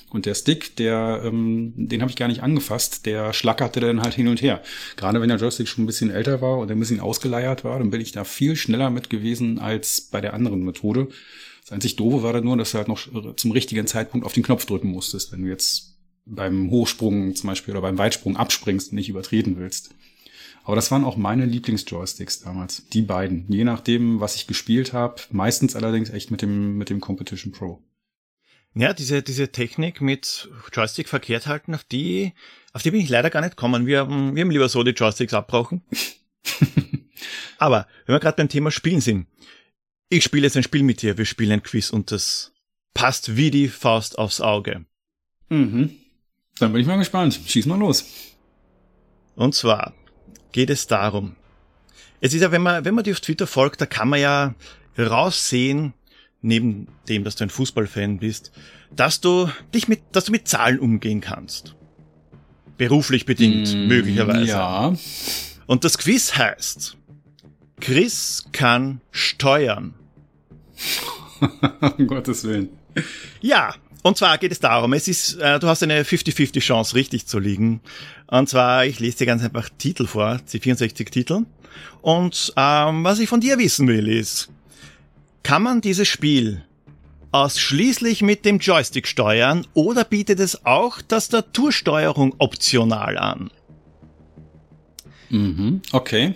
Und der Stick, der, ähm, den habe ich gar nicht angefasst, der schlackerte dann halt hin und her. Gerade wenn der Joystick schon ein bisschen älter war und ein bisschen ausgeleiert war, dann bin ich da viel schneller mit gewesen als bei der anderen Methode. Das einzig Doofe war dann nur, dass du halt noch zum richtigen Zeitpunkt auf den Knopf drücken musstest, wenn du jetzt beim Hochsprung zum Beispiel oder beim Weitsprung abspringst und nicht übertreten willst. Aber das waren auch meine Lieblingsjoysticks damals. Die beiden. Je nachdem, was ich gespielt habe. Meistens allerdings echt mit dem, mit dem Competition Pro. Ja, diese, diese Technik mit Joystick verkehrt halten, auf die, auf die bin ich leider gar nicht gekommen. Wir haben, wir haben lieber so die Joysticks abbrauchen. Aber, wenn wir gerade beim Thema Spielen sind. Ich spiele jetzt ein Spiel mit dir, wir spielen ein Quiz und das passt wie die Faust aufs Auge. Mhm. Dann bin ich mal gespannt. Schieß mal los. Und zwar geht es darum. Es ist ja, wenn man, wenn man dir auf Twitter folgt, da kann man ja raussehen, neben dem, dass du ein Fußballfan bist, dass du dich mit, dass du mit Zahlen umgehen kannst. Beruflich bedingt, mm, möglicherweise. Ja. Und das Quiz heißt, Chris kann steuern. um Gottes Willen. Ja, und zwar geht es darum, es ist, äh, du hast eine 50-50 Chance, richtig zu liegen. Und zwar, ich lese dir ganz einfach Titel vor, die 64 Titel. Und ähm, was ich von dir wissen will, ist, kann man dieses Spiel ausschließlich mit dem Joystick steuern oder bietet es auch Tastatursteuerung optional an? Mhm, okay.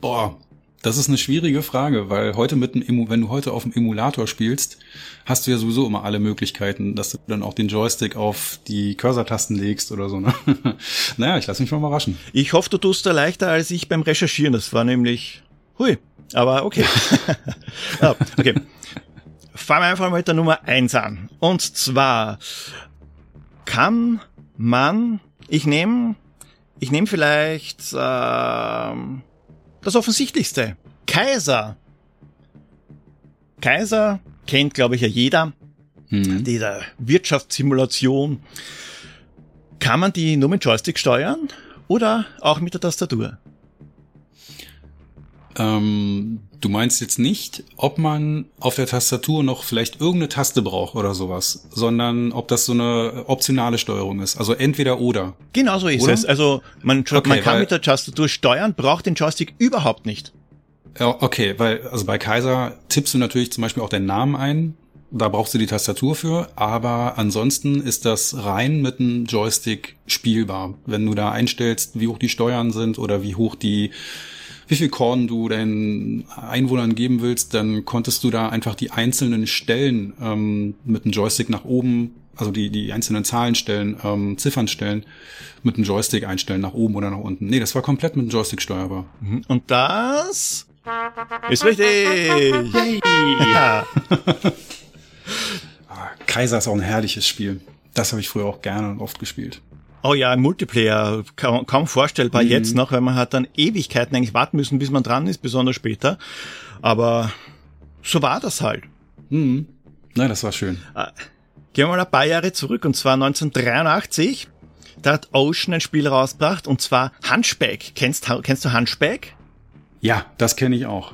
Boah, Das ist eine schwierige Frage, weil heute mit einem, wenn du heute auf dem Emulator spielst, hast du ja sowieso immer alle Möglichkeiten, dass du dann auch den Joystick auf die Cursor-Tasten legst oder so. Ne? naja, ich lasse mich mal überraschen. Ich hoffe, du tust da leichter als ich beim Recherchieren. Das war nämlich, hui, aber okay. ah, okay. Fangen wir einfach mal mit der Nummer eins an. Und zwar kann man, ich nehme, ich nehme vielleicht äh, das Offensichtlichste. Kaiser. Kaiser kennt, glaube ich, ja jeder. Hm. Dieser Wirtschaftssimulation. Kann man die nur mit Joystick steuern oder auch mit der Tastatur? Ähm, du meinst jetzt nicht, ob man auf der Tastatur noch vielleicht irgendeine Taste braucht oder sowas, sondern ob das so eine optionale Steuerung ist. Also entweder oder. Genau so ist oder? es. Also man, okay, man kann mit der Tastatur steuern, braucht den Joystick überhaupt nicht. Ja, okay, weil also bei Kaiser tippst du natürlich zum Beispiel auch deinen Namen ein. Da brauchst du die Tastatur für, aber ansonsten ist das rein mit einem Joystick spielbar. Wenn du da einstellst, wie hoch die Steuern sind oder wie hoch die wie viel Korn du deinen Einwohnern geben willst, dann konntest du da einfach die einzelnen Stellen ähm, mit dem Joystick nach oben, also die, die einzelnen Zahlenstellen, ähm, Ziffernstellen mit dem Joystick einstellen, nach oben oder nach unten. Nee, das war komplett mit dem Joystick steuerbar. Mhm. Und das ist richtig. Yay. Ja. Ah, Kaiser ist auch ein herrliches Spiel. Das habe ich früher auch gerne und oft gespielt. Oh ja, Multiplayer, kaum, kaum vorstellbar mhm. jetzt noch, weil man hat dann Ewigkeiten eigentlich warten müssen, bis man dran ist, besonders später. Aber so war das halt. Mhm. Nein, das war schön. Äh, gehen wir mal ein paar Jahre zurück, und zwar 1983. Da hat Ocean ein Spiel rausgebracht, und zwar Hunchback. Kennst, kennst du Hunchback? Ja, das kenne ich auch.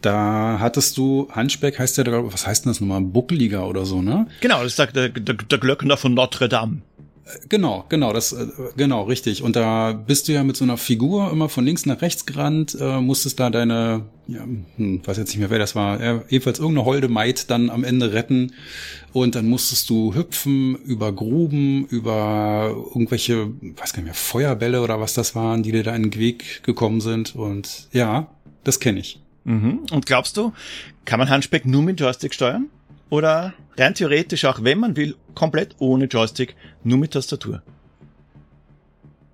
Da hattest du, Hunchback heißt ja, was heißt denn das nochmal? Buckeliger oder so, ne? Genau, das sagt der, der, der Glöckner von Notre Dame. Genau, genau, das, äh, genau, richtig. Und da bist du ja mit so einer Figur immer von links nach rechts gerannt, äh, musstest da deine, ja, hm, weiß jetzt nicht mehr, wer das war, ja, jedenfalls irgendeine holde Maid dann am Ende retten. Und dann musstest du hüpfen über Gruben, über irgendwelche, weiß gar nicht mehr, Feuerbälle oder was das waren, die dir da in den Weg gekommen sind. Und ja, das kenne ich. Mhm. Und glaubst du, kann man Handspeck nur mit Joystick steuern? Oder rein theoretisch auch, wenn man will, komplett ohne Joystick, nur mit Tastatur?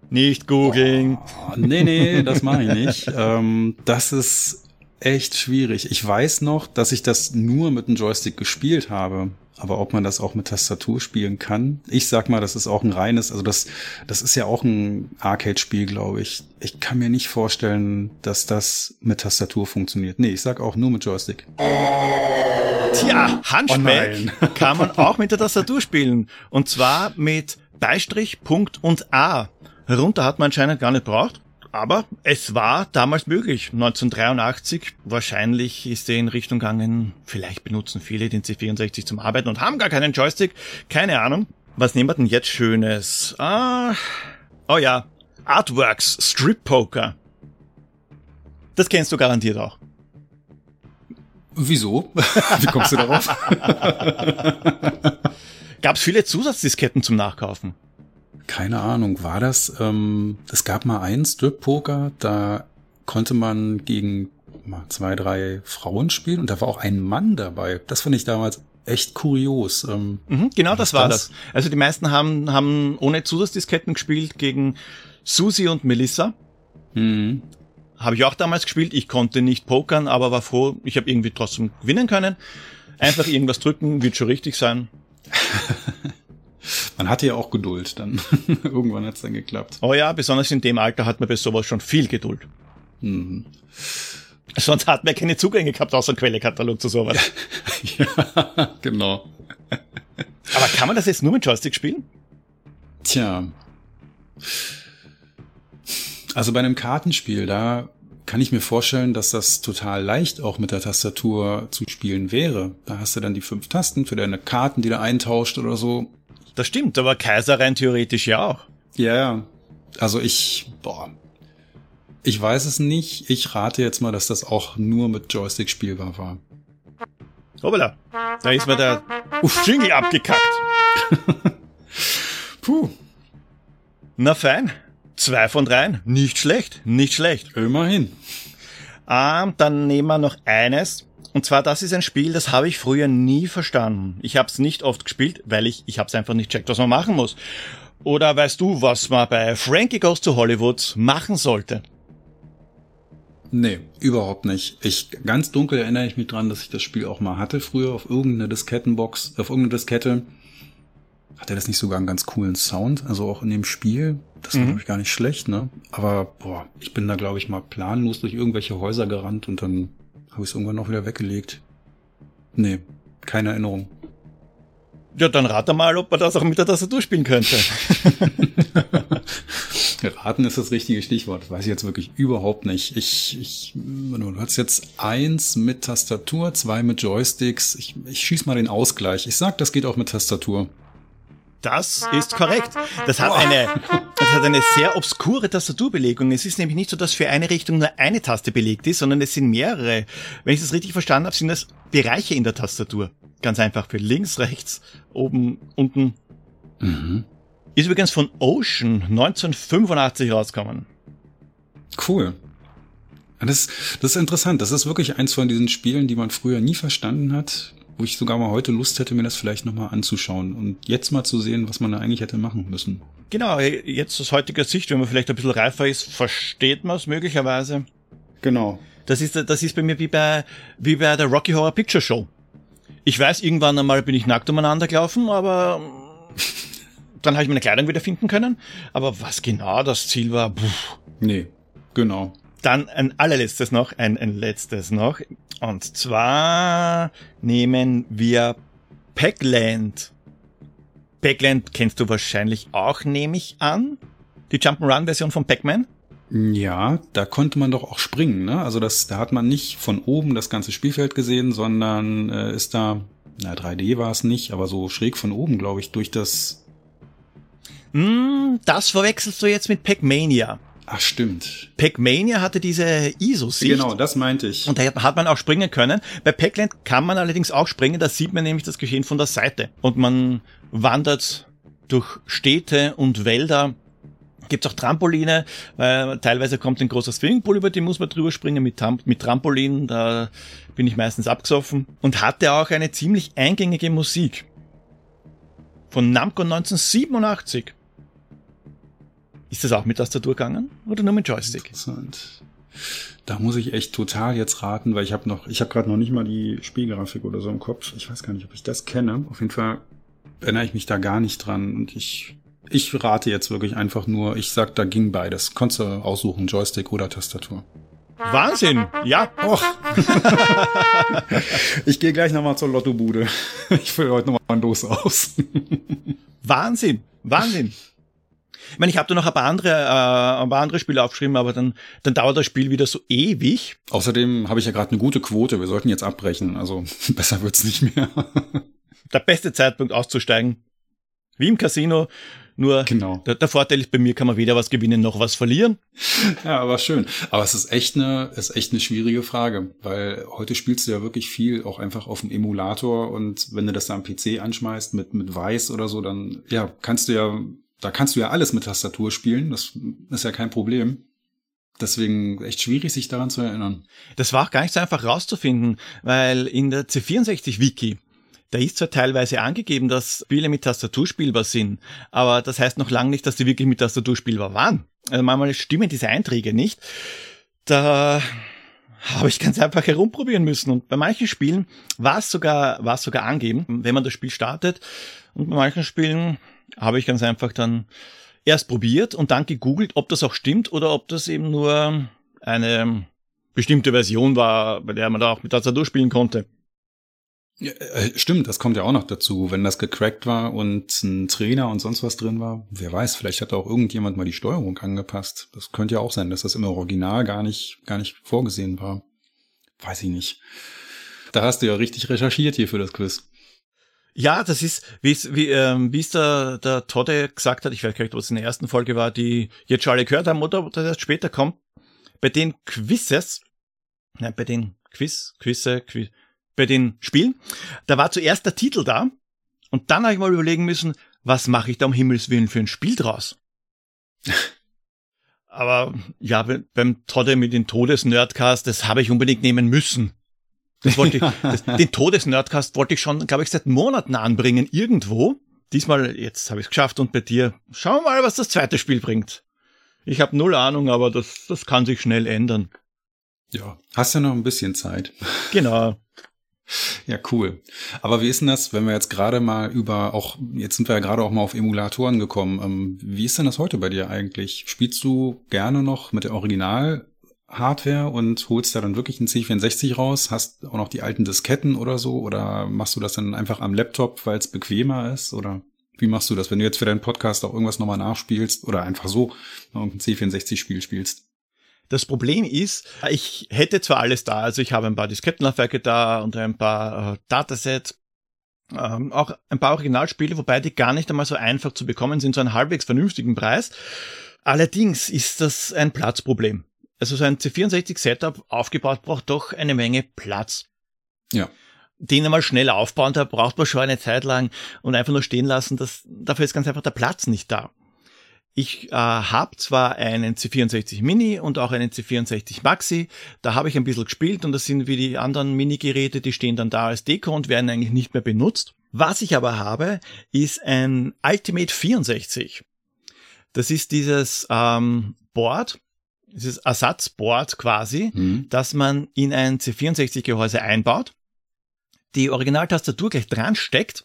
Nicht googeln. Oh, nee, nee, das mache ich nicht. ähm, das ist echt schwierig. Ich weiß noch, dass ich das nur mit dem Joystick gespielt habe. Aber ob man das auch mit Tastatur spielen kann, ich sag mal, das ist auch ein reines, also das, das ist ja auch ein Arcade-Spiel, glaube ich. Ich kann mir nicht vorstellen, dass das mit Tastatur funktioniert. Nee, ich sag auch nur mit Joystick. Tja, Hunchback oh kann man auch mit der Tastatur spielen. Und zwar mit Beistrich, Punkt und A. Runter hat man anscheinend gar nicht braucht. Aber es war damals möglich. 1983, wahrscheinlich ist er in Richtung gegangen, vielleicht benutzen viele den C64 zum Arbeiten und haben gar keinen Joystick. Keine Ahnung. Was nehmen wir denn jetzt Schönes? Ah, oh ja, Artworks, Strip Poker. Das kennst du garantiert auch. Wieso? Wie kommst du darauf? Gab es viele Zusatzdisketten zum Nachkaufen? Keine Ahnung, war das? Ähm, es gab mal einen Strip-Poker, da konnte man gegen mal zwei, drei Frauen spielen und da war auch ein Mann dabei. Das fand ich damals echt kurios. Ähm, mhm, genau, das war das? das. Also die meisten haben, haben ohne Zusatzdisketten gespielt gegen Susi und Melissa. Mhm. Habe ich auch damals gespielt. Ich konnte nicht pokern, aber war froh, ich habe irgendwie trotzdem gewinnen können. Einfach irgendwas drücken, wird schon richtig sein. Man hatte ja auch Geduld, dann irgendwann hat's dann geklappt. Oh ja, besonders in dem Alter hat man bei sowas schon viel Geduld. Mhm. Sonst hat man keine Zugänge gehabt, außer Quellekatalog zu sowas. ja, genau. Aber kann man das jetzt nur mit Joystick spielen? Tja. Also bei einem Kartenspiel, da kann ich mir vorstellen, dass das total leicht auch mit der Tastatur zu spielen wäre. Da hast du dann die fünf Tasten für deine Karten, die du eintauscht oder so. Das stimmt, aber Kaiser rein theoretisch ja auch. Ja, ja. Also ich, boah. Ich weiß es nicht. Ich rate jetzt mal, dass das auch nur mit Joystick spielbar war. Hoppala. Da ist mir der Jingle abgekackt. Puh. Na fein. Zwei von dreien. Nicht schlecht. Nicht schlecht. Immerhin. Ähm, dann nehmen wir noch eines. Und zwar, das ist ein Spiel, das habe ich früher nie verstanden. Ich habe es nicht oft gespielt, weil ich, ich habe es einfach nicht checkt, was man machen muss. Oder weißt du, was man bei Frankie Goes to Hollywood machen sollte? Nee, überhaupt nicht. Ich ganz dunkel erinnere ich mich dran, dass ich das Spiel auch mal hatte früher auf irgendeiner Diskettenbox, auf irgendeiner Diskette. Hatte das nicht sogar einen ganz coolen Sound, also auch in dem Spiel. Das war, mhm. glaube ich, gar nicht schlecht, ne? Aber boah, ich bin da, glaube ich, mal planlos durch irgendwelche Häuser gerannt und dann habe ich es irgendwann noch wieder weggelegt. Nee, keine Erinnerung. Ja, dann rate mal, ob man das auch mit der Tastatur spielen könnte. Raten ist das richtige Stichwort. Weiß ich jetzt wirklich überhaupt nicht. Ich, ich, du hast jetzt eins mit Tastatur, zwei mit Joysticks. Ich, ich schieß mal den Ausgleich. Ich sag, das geht auch mit Tastatur. Das ist korrekt. Das hat eine, das hat eine sehr obskure Tastaturbelegung. Es ist nämlich nicht so, dass für eine Richtung nur eine Taste belegt ist, sondern es sind mehrere. Wenn ich das richtig verstanden habe, sind das Bereiche in der Tastatur. Ganz einfach für links, rechts, oben, unten. Mhm. Ist übrigens von Ocean 1985 rausgekommen. Cool. Das, das ist interessant. Das ist wirklich eins von diesen Spielen, die man früher nie verstanden hat, wo ich sogar mal heute Lust hätte, mir das vielleicht nochmal anzuschauen und jetzt mal zu sehen, was man da eigentlich hätte machen müssen. Genau, jetzt aus heutiger Sicht, wenn man vielleicht ein bisschen reifer ist, versteht man es möglicherweise. Genau. Das ist, das ist bei mir wie bei, wie bei der Rocky Horror Picture Show. Ich weiß, irgendwann einmal bin ich nackt umeinander gelaufen, aber dann habe ich meine Kleidung wieder finden können. Aber was genau das Ziel war, puh. Nee, genau. Dann ein allerletztes noch, ein, ein letztes noch. Und zwar nehmen wir Packland. Packland kennst du wahrscheinlich auch, nehme ich an. Die Jump'n'Run-Version von Pac-Man. Ja, da konnte man doch auch springen, ne? Also das, da hat man nicht von oben das ganze Spielfeld gesehen, sondern äh, ist da, na 3D war es nicht, aber so schräg von oben, glaube ich, durch das hm, das verwechselst du jetzt mit Pac-Mania. Ach, stimmt. Pac-Mania hatte diese ISO-Sicht. Genau, das meinte ich. Und da hat man auch springen können. Bei Pac-Land kann man allerdings auch springen, da sieht man nämlich das Geschehen von der Seite. Und man wandert durch Städte und Wälder. Gibt's auch Trampoline, weil teilweise kommt ein großer Swimmingpool, über den muss man drüber springen mit, mit Trampolin, da bin ich meistens abgesoffen. Und hatte auch eine ziemlich eingängige Musik. Von Namco 1987. Ist das auch mit Tastatur gegangen oder nur mit Joystick? Interessant. Da muss ich echt total jetzt raten, weil ich habe noch, ich habe gerade noch nicht mal die Spielgrafik oder so im Kopf. Ich weiß gar nicht, ob ich das kenne. Auf jeden Fall erinnere ich mich da gar nicht dran und ich ich rate jetzt wirklich einfach nur, ich sag, da ging beides. Konntest du aussuchen, Joystick oder Tastatur. Wahnsinn, ja. Och. ich gehe gleich nochmal zur Lottobude. Ich fülle heute nochmal ein Los aus. Wahnsinn, Wahnsinn. Ich meine, ich habe da noch ein paar andere, äh, ein paar andere Spiele aufgeschrieben, aber dann, dann dauert das Spiel wieder so ewig. Außerdem habe ich ja gerade eine gute Quote. Wir sollten jetzt abbrechen. Also besser wird's nicht mehr. der beste Zeitpunkt auszusteigen. Wie im Casino. Nur genau. der, der, Vorteil ist, bei mir kann man weder was gewinnen noch was verlieren. Ja, aber schön. Aber es ist echt eine, ist echt eine schwierige Frage, weil heute spielst du ja wirklich viel auch einfach auf dem Emulator und wenn du das da am PC anschmeißt mit, mit Weiß oder so, dann, ja, kannst du ja da kannst du ja alles mit Tastatur spielen, das ist ja kein Problem. Deswegen echt schwierig, sich daran zu erinnern. Das war auch gar nicht so einfach rauszufinden, weil in der C64-Wiki, da ist zwar teilweise angegeben, dass Spiele mit Tastatur spielbar sind, aber das heißt noch lange nicht, dass die wirklich mit Tastatur spielbar waren. Also manchmal stimmen diese Einträge nicht. Da habe ich ganz einfach herumprobieren müssen. Und bei manchen Spielen war es sogar, war es sogar angeben, wenn man das Spiel startet. Und bei manchen Spielen habe ich ganz einfach dann erst probiert und dann gegoogelt, ob das auch stimmt oder ob das eben nur eine bestimmte Version war, bei der man da auch mit Tastatur spielen konnte. Ja, äh, stimmt, das kommt ja auch noch dazu. Wenn das gecrackt war und ein Trainer und sonst was drin war, wer weiß, vielleicht hat auch irgendjemand mal die Steuerung angepasst. Das könnte ja auch sein, dass das im Original gar nicht, gar nicht vorgesehen war. Weiß ich nicht. Da hast du ja richtig recherchiert hier für das Quiz. Ja, das ist, wie es wie, ähm, wie es der, der Todde gesagt hat, ich weiß gar nicht, ob es in der ersten Folge war, die jetzt schon alle gehört haben oder ob das erst später kommt. Bei den Quizzes, nein, bei den Quiz, Quizze, Quiz, bei den Spielen, da war zuerst der Titel da und dann habe ich mal überlegen müssen, was mache ich da um Himmels Willen für ein Spiel draus? Aber ja, beim Todde mit dem Todesnerdcast, das habe ich unbedingt nehmen müssen. Das wollte ich, das, den Todesnerdcast wollte ich schon, glaube ich, seit Monaten anbringen, irgendwo. Diesmal, jetzt habe ich es geschafft und bei dir, schauen wir mal, was das zweite Spiel bringt. Ich habe null Ahnung, aber das, das kann sich schnell ändern. Ja, hast ja noch ein bisschen Zeit. Genau. Ja, cool. Aber wie ist denn das, wenn wir jetzt gerade mal über auch, jetzt sind wir ja gerade auch mal auf Emulatoren gekommen. Ähm, wie ist denn das heute bei dir eigentlich? Spielst du gerne noch mit der Original Hardware und holst da dann wirklich einen C64 raus, hast auch noch die alten Disketten oder so oder machst du das dann einfach am Laptop, weil es bequemer ist oder wie machst du das, wenn du jetzt für deinen Podcast auch irgendwas nochmal nachspielst oder einfach so irgendein C64-Spiel spielst? Das Problem ist, ich hätte zwar alles da, also ich habe ein paar Diskettenlaufwerke da und ein paar äh, Datasets, ähm, auch ein paar Originalspiele, wobei die gar nicht einmal so einfach zu bekommen sind, zu einem halbwegs vernünftigen Preis. Allerdings ist das ein Platzproblem. Also so ein C64-Setup aufgebaut braucht doch eine Menge Platz. Ja. Den einmal schnell aufbauen, da braucht man schon eine Zeit lang und einfach nur stehen lassen, das, dafür ist ganz einfach der Platz nicht da. Ich äh, habe zwar einen C64 Mini und auch einen C64 Maxi, da habe ich ein bisschen gespielt und das sind wie die anderen Mini-Geräte, die stehen dann da als Deko und werden eigentlich nicht mehr benutzt. Was ich aber habe, ist ein Ultimate 64. Das ist dieses ähm, Board, dieses Ersatzboard quasi, mhm. dass man in ein C64-Gehäuse einbaut, die Originaltastatur gleich dran steckt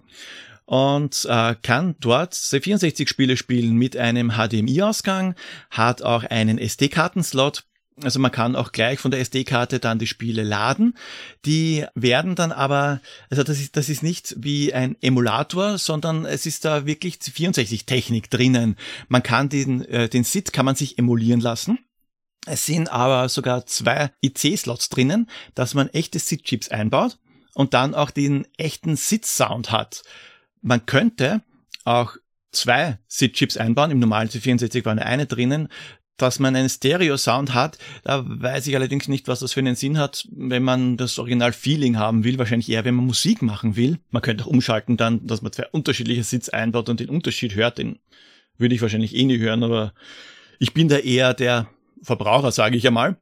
und äh, kann dort C64-Spiele spielen mit einem HDMI-Ausgang, hat auch einen SD-Kartenslot. Also man kann auch gleich von der SD-Karte dann die Spiele laden. Die werden dann aber, also das ist, das ist nicht wie ein Emulator, sondern es ist da wirklich C64-Technik drinnen. Man kann den, äh, den SID kann man sich emulieren lassen. Es sind aber sogar zwei IC-Slots drinnen, dass man echte SID-Chips einbaut und dann auch den echten SID-Sound hat. Man könnte auch zwei SID-Chips einbauen. Im normalen C64 war nur eine drinnen. Dass man einen Stereo-Sound hat, da weiß ich allerdings nicht, was das für einen Sinn hat, wenn man das Original-Feeling haben will. Wahrscheinlich eher, wenn man Musik machen will. Man könnte auch umschalten dann, dass man zwei unterschiedliche Sits einbaut und den Unterschied hört. Den würde ich wahrscheinlich eh nie hören, aber ich bin da eher der Verbraucher, sage ich einmal.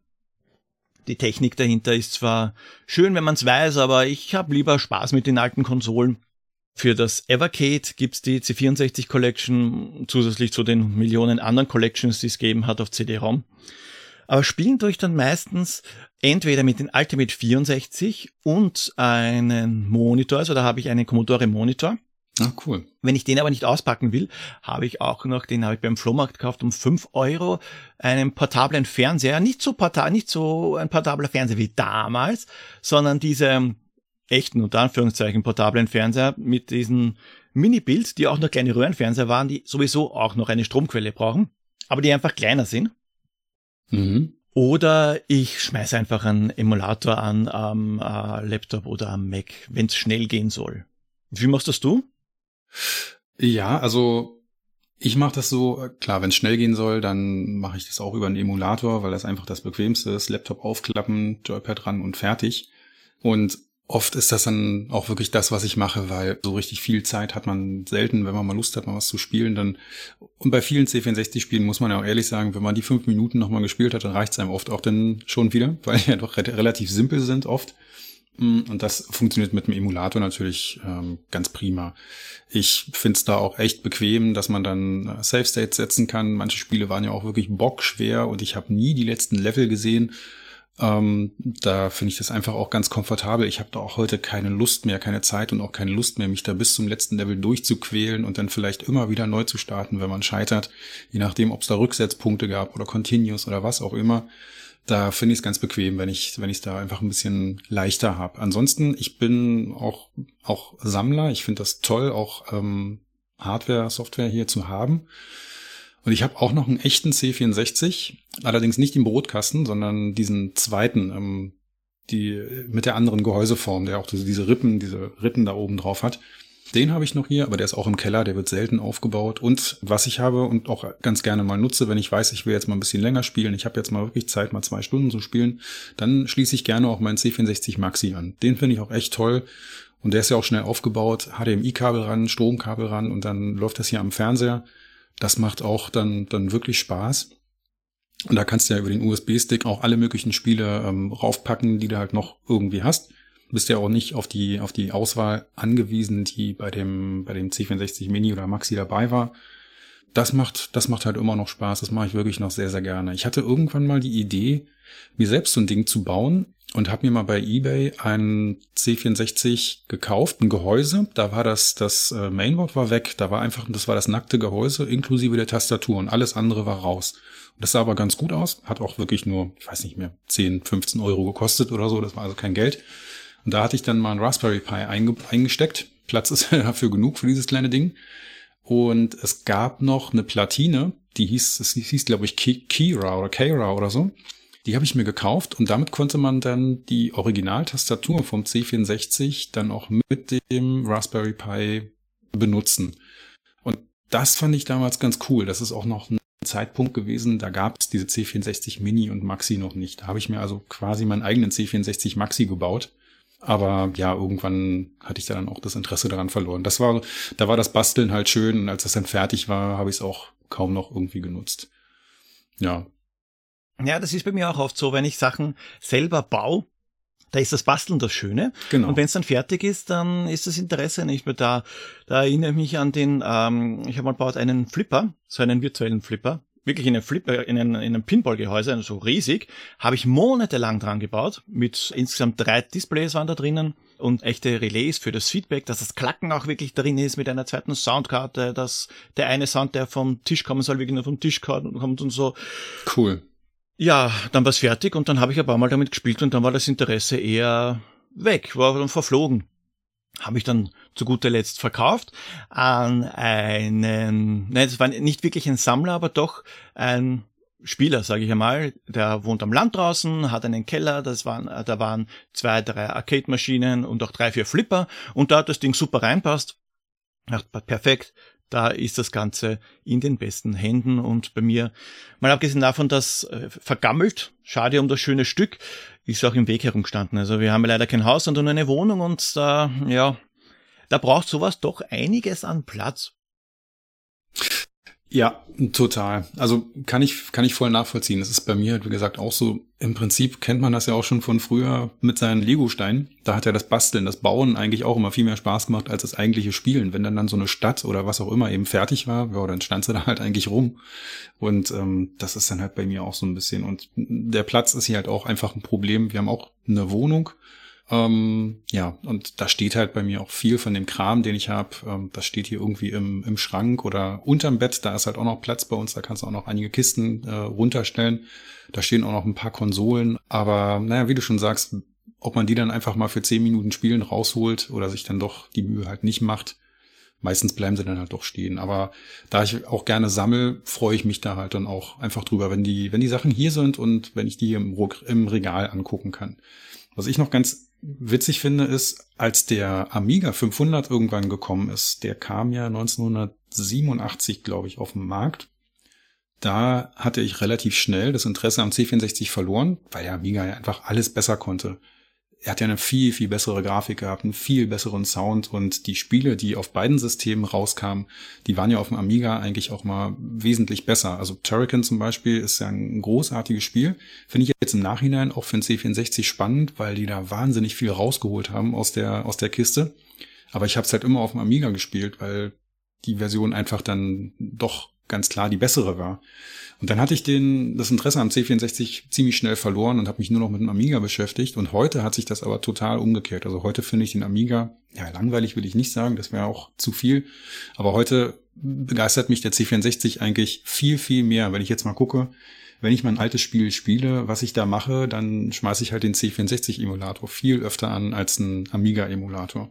Die Technik dahinter ist zwar schön, wenn man es weiß, aber ich habe lieber Spaß mit den alten Konsolen. Für das Evercade gibt's die C64 Collection zusätzlich zu den Millionen anderen Collections, die es gegeben hat auf CD-ROM. Aber spielen tue ich dann meistens entweder mit den Ultimate 64 und einen Monitor, also da habe ich einen Commodore Monitor. Ah, cool. Wenn ich den aber nicht auspacken will, habe ich auch noch, den habe ich beim Flohmarkt gekauft um fünf Euro, einen portablen Fernseher, nicht so portal, nicht so ein portabler Fernseher wie damals, sondern diese echten, unter Anführungszeichen, portablen Fernseher mit diesen Mini-Bild, die auch nur kleine Röhrenfernseher waren, die sowieso auch noch eine Stromquelle brauchen, aber die einfach kleiner sind. Mhm. Oder ich schmeiße einfach einen Emulator an am äh, Laptop oder am Mac, wenn es schnell gehen soll. Wie machst das du? Ja, also ich mache das so, klar, wenn es schnell gehen soll, dann mache ich das auch über einen Emulator, weil das einfach das bequemste ist. Laptop aufklappen, Joypad ran und fertig. Und oft ist das dann auch wirklich das, was ich mache, weil so richtig viel Zeit hat man selten, wenn man mal Lust hat, mal was zu spielen. Dann und bei vielen C64-Spielen muss man ja auch ehrlich sagen, wenn man die fünf Minuten nochmal gespielt hat, dann reicht es einem oft auch dann schon wieder, weil die ja doch relativ simpel sind oft. Und das funktioniert mit dem Emulator natürlich ähm, ganz prima. Ich finde es da auch echt bequem, dass man dann äh, Safe States setzen kann. Manche Spiele waren ja auch wirklich bockschwer und ich habe nie die letzten Level gesehen ähm, da finde ich das einfach auch ganz komfortabel. Ich habe da auch heute keine Lust mehr, keine Zeit und auch keine Lust mehr, mich da bis zum letzten Level durchzuquälen und dann vielleicht immer wieder neu zu starten, wenn man scheitert. Je nachdem, ob es da Rücksetzpunkte gab oder Continuous oder was auch immer. Da finde ich es ganz bequem, wenn ich wenn ich da einfach ein bisschen leichter habe. Ansonsten, ich bin auch auch Sammler. Ich finde das toll, auch ähm, Hardware, Software hier zu haben. Und ich habe auch noch einen echten C64, allerdings nicht im Brotkasten, sondern diesen zweiten, ähm, die mit der anderen Gehäuseform, der auch diese Rippen, diese Ritten da oben drauf hat. Den habe ich noch hier, aber der ist auch im Keller, der wird selten aufgebaut. Und was ich habe und auch ganz gerne mal nutze, wenn ich weiß, ich will jetzt mal ein bisschen länger spielen, ich habe jetzt mal wirklich Zeit, mal zwei Stunden zu spielen, dann schließe ich gerne auch meinen C64 Maxi an. Den finde ich auch echt toll. Und der ist ja auch schnell aufgebaut, HDMI-Kabel ran, Stromkabel ran und dann läuft das hier am Fernseher. Das macht auch dann, dann wirklich Spaß. Und da kannst du ja über den USB-Stick auch alle möglichen Spiele ähm, raufpacken, die du halt noch irgendwie hast. Bist ja auch nicht auf die, auf die Auswahl angewiesen, die bei dem, bei dem C64 Mini oder Maxi dabei war. Das macht, das macht halt immer noch Spaß. Das mache ich wirklich noch sehr, sehr gerne. Ich hatte irgendwann mal die Idee, mir selbst so ein Ding zu bauen und habe mir mal bei eBay ein C64 gekauft, ein Gehäuse. Da war das, das äh, Mainboard war weg. Da war einfach, das war das nackte Gehäuse inklusive der Tastatur und alles andere war raus. Das sah aber ganz gut aus, hat auch wirklich nur, ich weiß nicht mehr, 10, 15 Euro gekostet oder so, das war also kein Geld. Und da hatte ich dann mal ein Raspberry Pi einge eingesteckt. Platz ist dafür genug für dieses kleine Ding. Und es gab noch eine Platine, die hieß, es hieß, glaube ich, Kira oder Kira oder so. Die habe ich mir gekauft und damit konnte man dann die Originaltastatur vom C64 dann auch mit dem Raspberry Pi benutzen. Und das fand ich damals ganz cool. Das ist auch noch ein Zeitpunkt gewesen, da gab es diese C64 Mini und Maxi noch nicht. Da habe ich mir also quasi meinen eigenen C64 Maxi gebaut. Aber ja, irgendwann hatte ich da dann auch das Interesse daran verloren. Das war, da war das Basteln halt schön und als das dann fertig war, habe ich es auch kaum noch irgendwie genutzt. Ja. Ja, das ist bei mir auch oft so, wenn ich Sachen selber baue, da ist das Basteln das Schöne. Genau. Und wenn es dann fertig ist, dann ist das Interesse nicht mehr da. Da erinnere ich mich an den, ähm, ich habe mal baut einen Flipper, so einen virtuellen Flipper, wirklich in einem Flipper, in einem, in einem Pinballgehäuse, also so riesig, habe ich monatelang dran gebaut. Mit insgesamt drei Displays waren da drinnen und echte Relais für das Feedback, dass das Klacken auch wirklich drin ist mit einer zweiten Soundkarte, dass der eine Sound, der vom Tisch kommen soll, wirklich nur vom Tisch kommt und so. Cool. Ja, dann war's fertig und dann habe ich ein paar Mal damit gespielt und dann war das Interesse eher weg, war dann verflogen. Habe ich dann zu guter Letzt verkauft an einen, nein, das war nicht wirklich ein Sammler, aber doch ein Spieler, sage ich einmal, der wohnt am Land draußen, hat einen Keller, das waren, da waren zwei, drei Arcade-Maschinen und auch drei, vier Flipper. Und da hat das Ding super reinpasst. perfekt, da ist das Ganze in den besten Händen. Und bei mir, mal abgesehen davon, dass äh, vergammelt, schade um das schöne Stück, ist auch im Weg herumgestanden. Also wir haben leider kein Haus, sondern eine Wohnung und da, ja, da braucht sowas doch einiges an Platz. Ja, total. Also kann ich, kann ich voll nachvollziehen. Das ist bei mir, wie gesagt, auch so. Im Prinzip kennt man das ja auch schon von früher mit seinen Lego-Steinen. Da hat ja das Basteln, das Bauen eigentlich auch immer viel mehr Spaß gemacht als das eigentliche Spielen. Wenn dann dann so eine Stadt oder was auch immer eben fertig war, ja, dann stand sie da halt eigentlich rum. Und ähm, das ist dann halt bei mir auch so ein bisschen. Und der Platz ist hier halt auch einfach ein Problem. Wir haben auch eine Wohnung ähm, ja, und da steht halt bei mir auch viel von dem Kram, den ich habe. Ähm, das steht hier irgendwie im, im Schrank oder unterm Bett. Da ist halt auch noch Platz bei uns. Da kannst du auch noch einige Kisten äh, runterstellen. Da stehen auch noch ein paar Konsolen. Aber naja, wie du schon sagst, ob man die dann einfach mal für zehn Minuten Spielen rausholt oder sich dann doch die Mühe halt nicht macht. Meistens bleiben sie dann halt doch stehen. Aber da ich auch gerne sammel, freue ich mich da halt dann auch einfach drüber, wenn die, wenn die Sachen hier sind und wenn ich die im, im Regal angucken kann. Was ich noch ganz witzig finde, ist, als der Amiga 500 irgendwann gekommen ist, der kam ja 1987, glaube ich, auf den Markt. Da hatte ich relativ schnell das Interesse am C64 verloren, weil der Amiga ja einfach alles besser konnte er hat ja eine viel, viel bessere Grafik gehabt, einen viel besseren Sound und die Spiele, die auf beiden Systemen rauskamen, die waren ja auf dem Amiga eigentlich auch mal wesentlich besser. Also Turrican zum Beispiel ist ja ein großartiges Spiel. Finde ich jetzt im Nachhinein auch für den C64 spannend, weil die da wahnsinnig viel rausgeholt haben aus der, aus der Kiste. Aber ich habe es halt immer auf dem Amiga gespielt, weil die Version einfach dann doch ganz klar die bessere war. Und dann hatte ich den, das Interesse am C64 ziemlich schnell verloren und habe mich nur noch mit dem Amiga beschäftigt. Und heute hat sich das aber total umgekehrt. Also heute finde ich den Amiga, ja, langweilig will ich nicht sagen, das wäre auch zu viel. Aber heute begeistert mich der C64 eigentlich viel, viel mehr. Wenn ich jetzt mal gucke, wenn ich mein altes Spiel spiele, was ich da mache, dann schmeiße ich halt den C64-Emulator viel öfter an als ein Amiga-Emulator.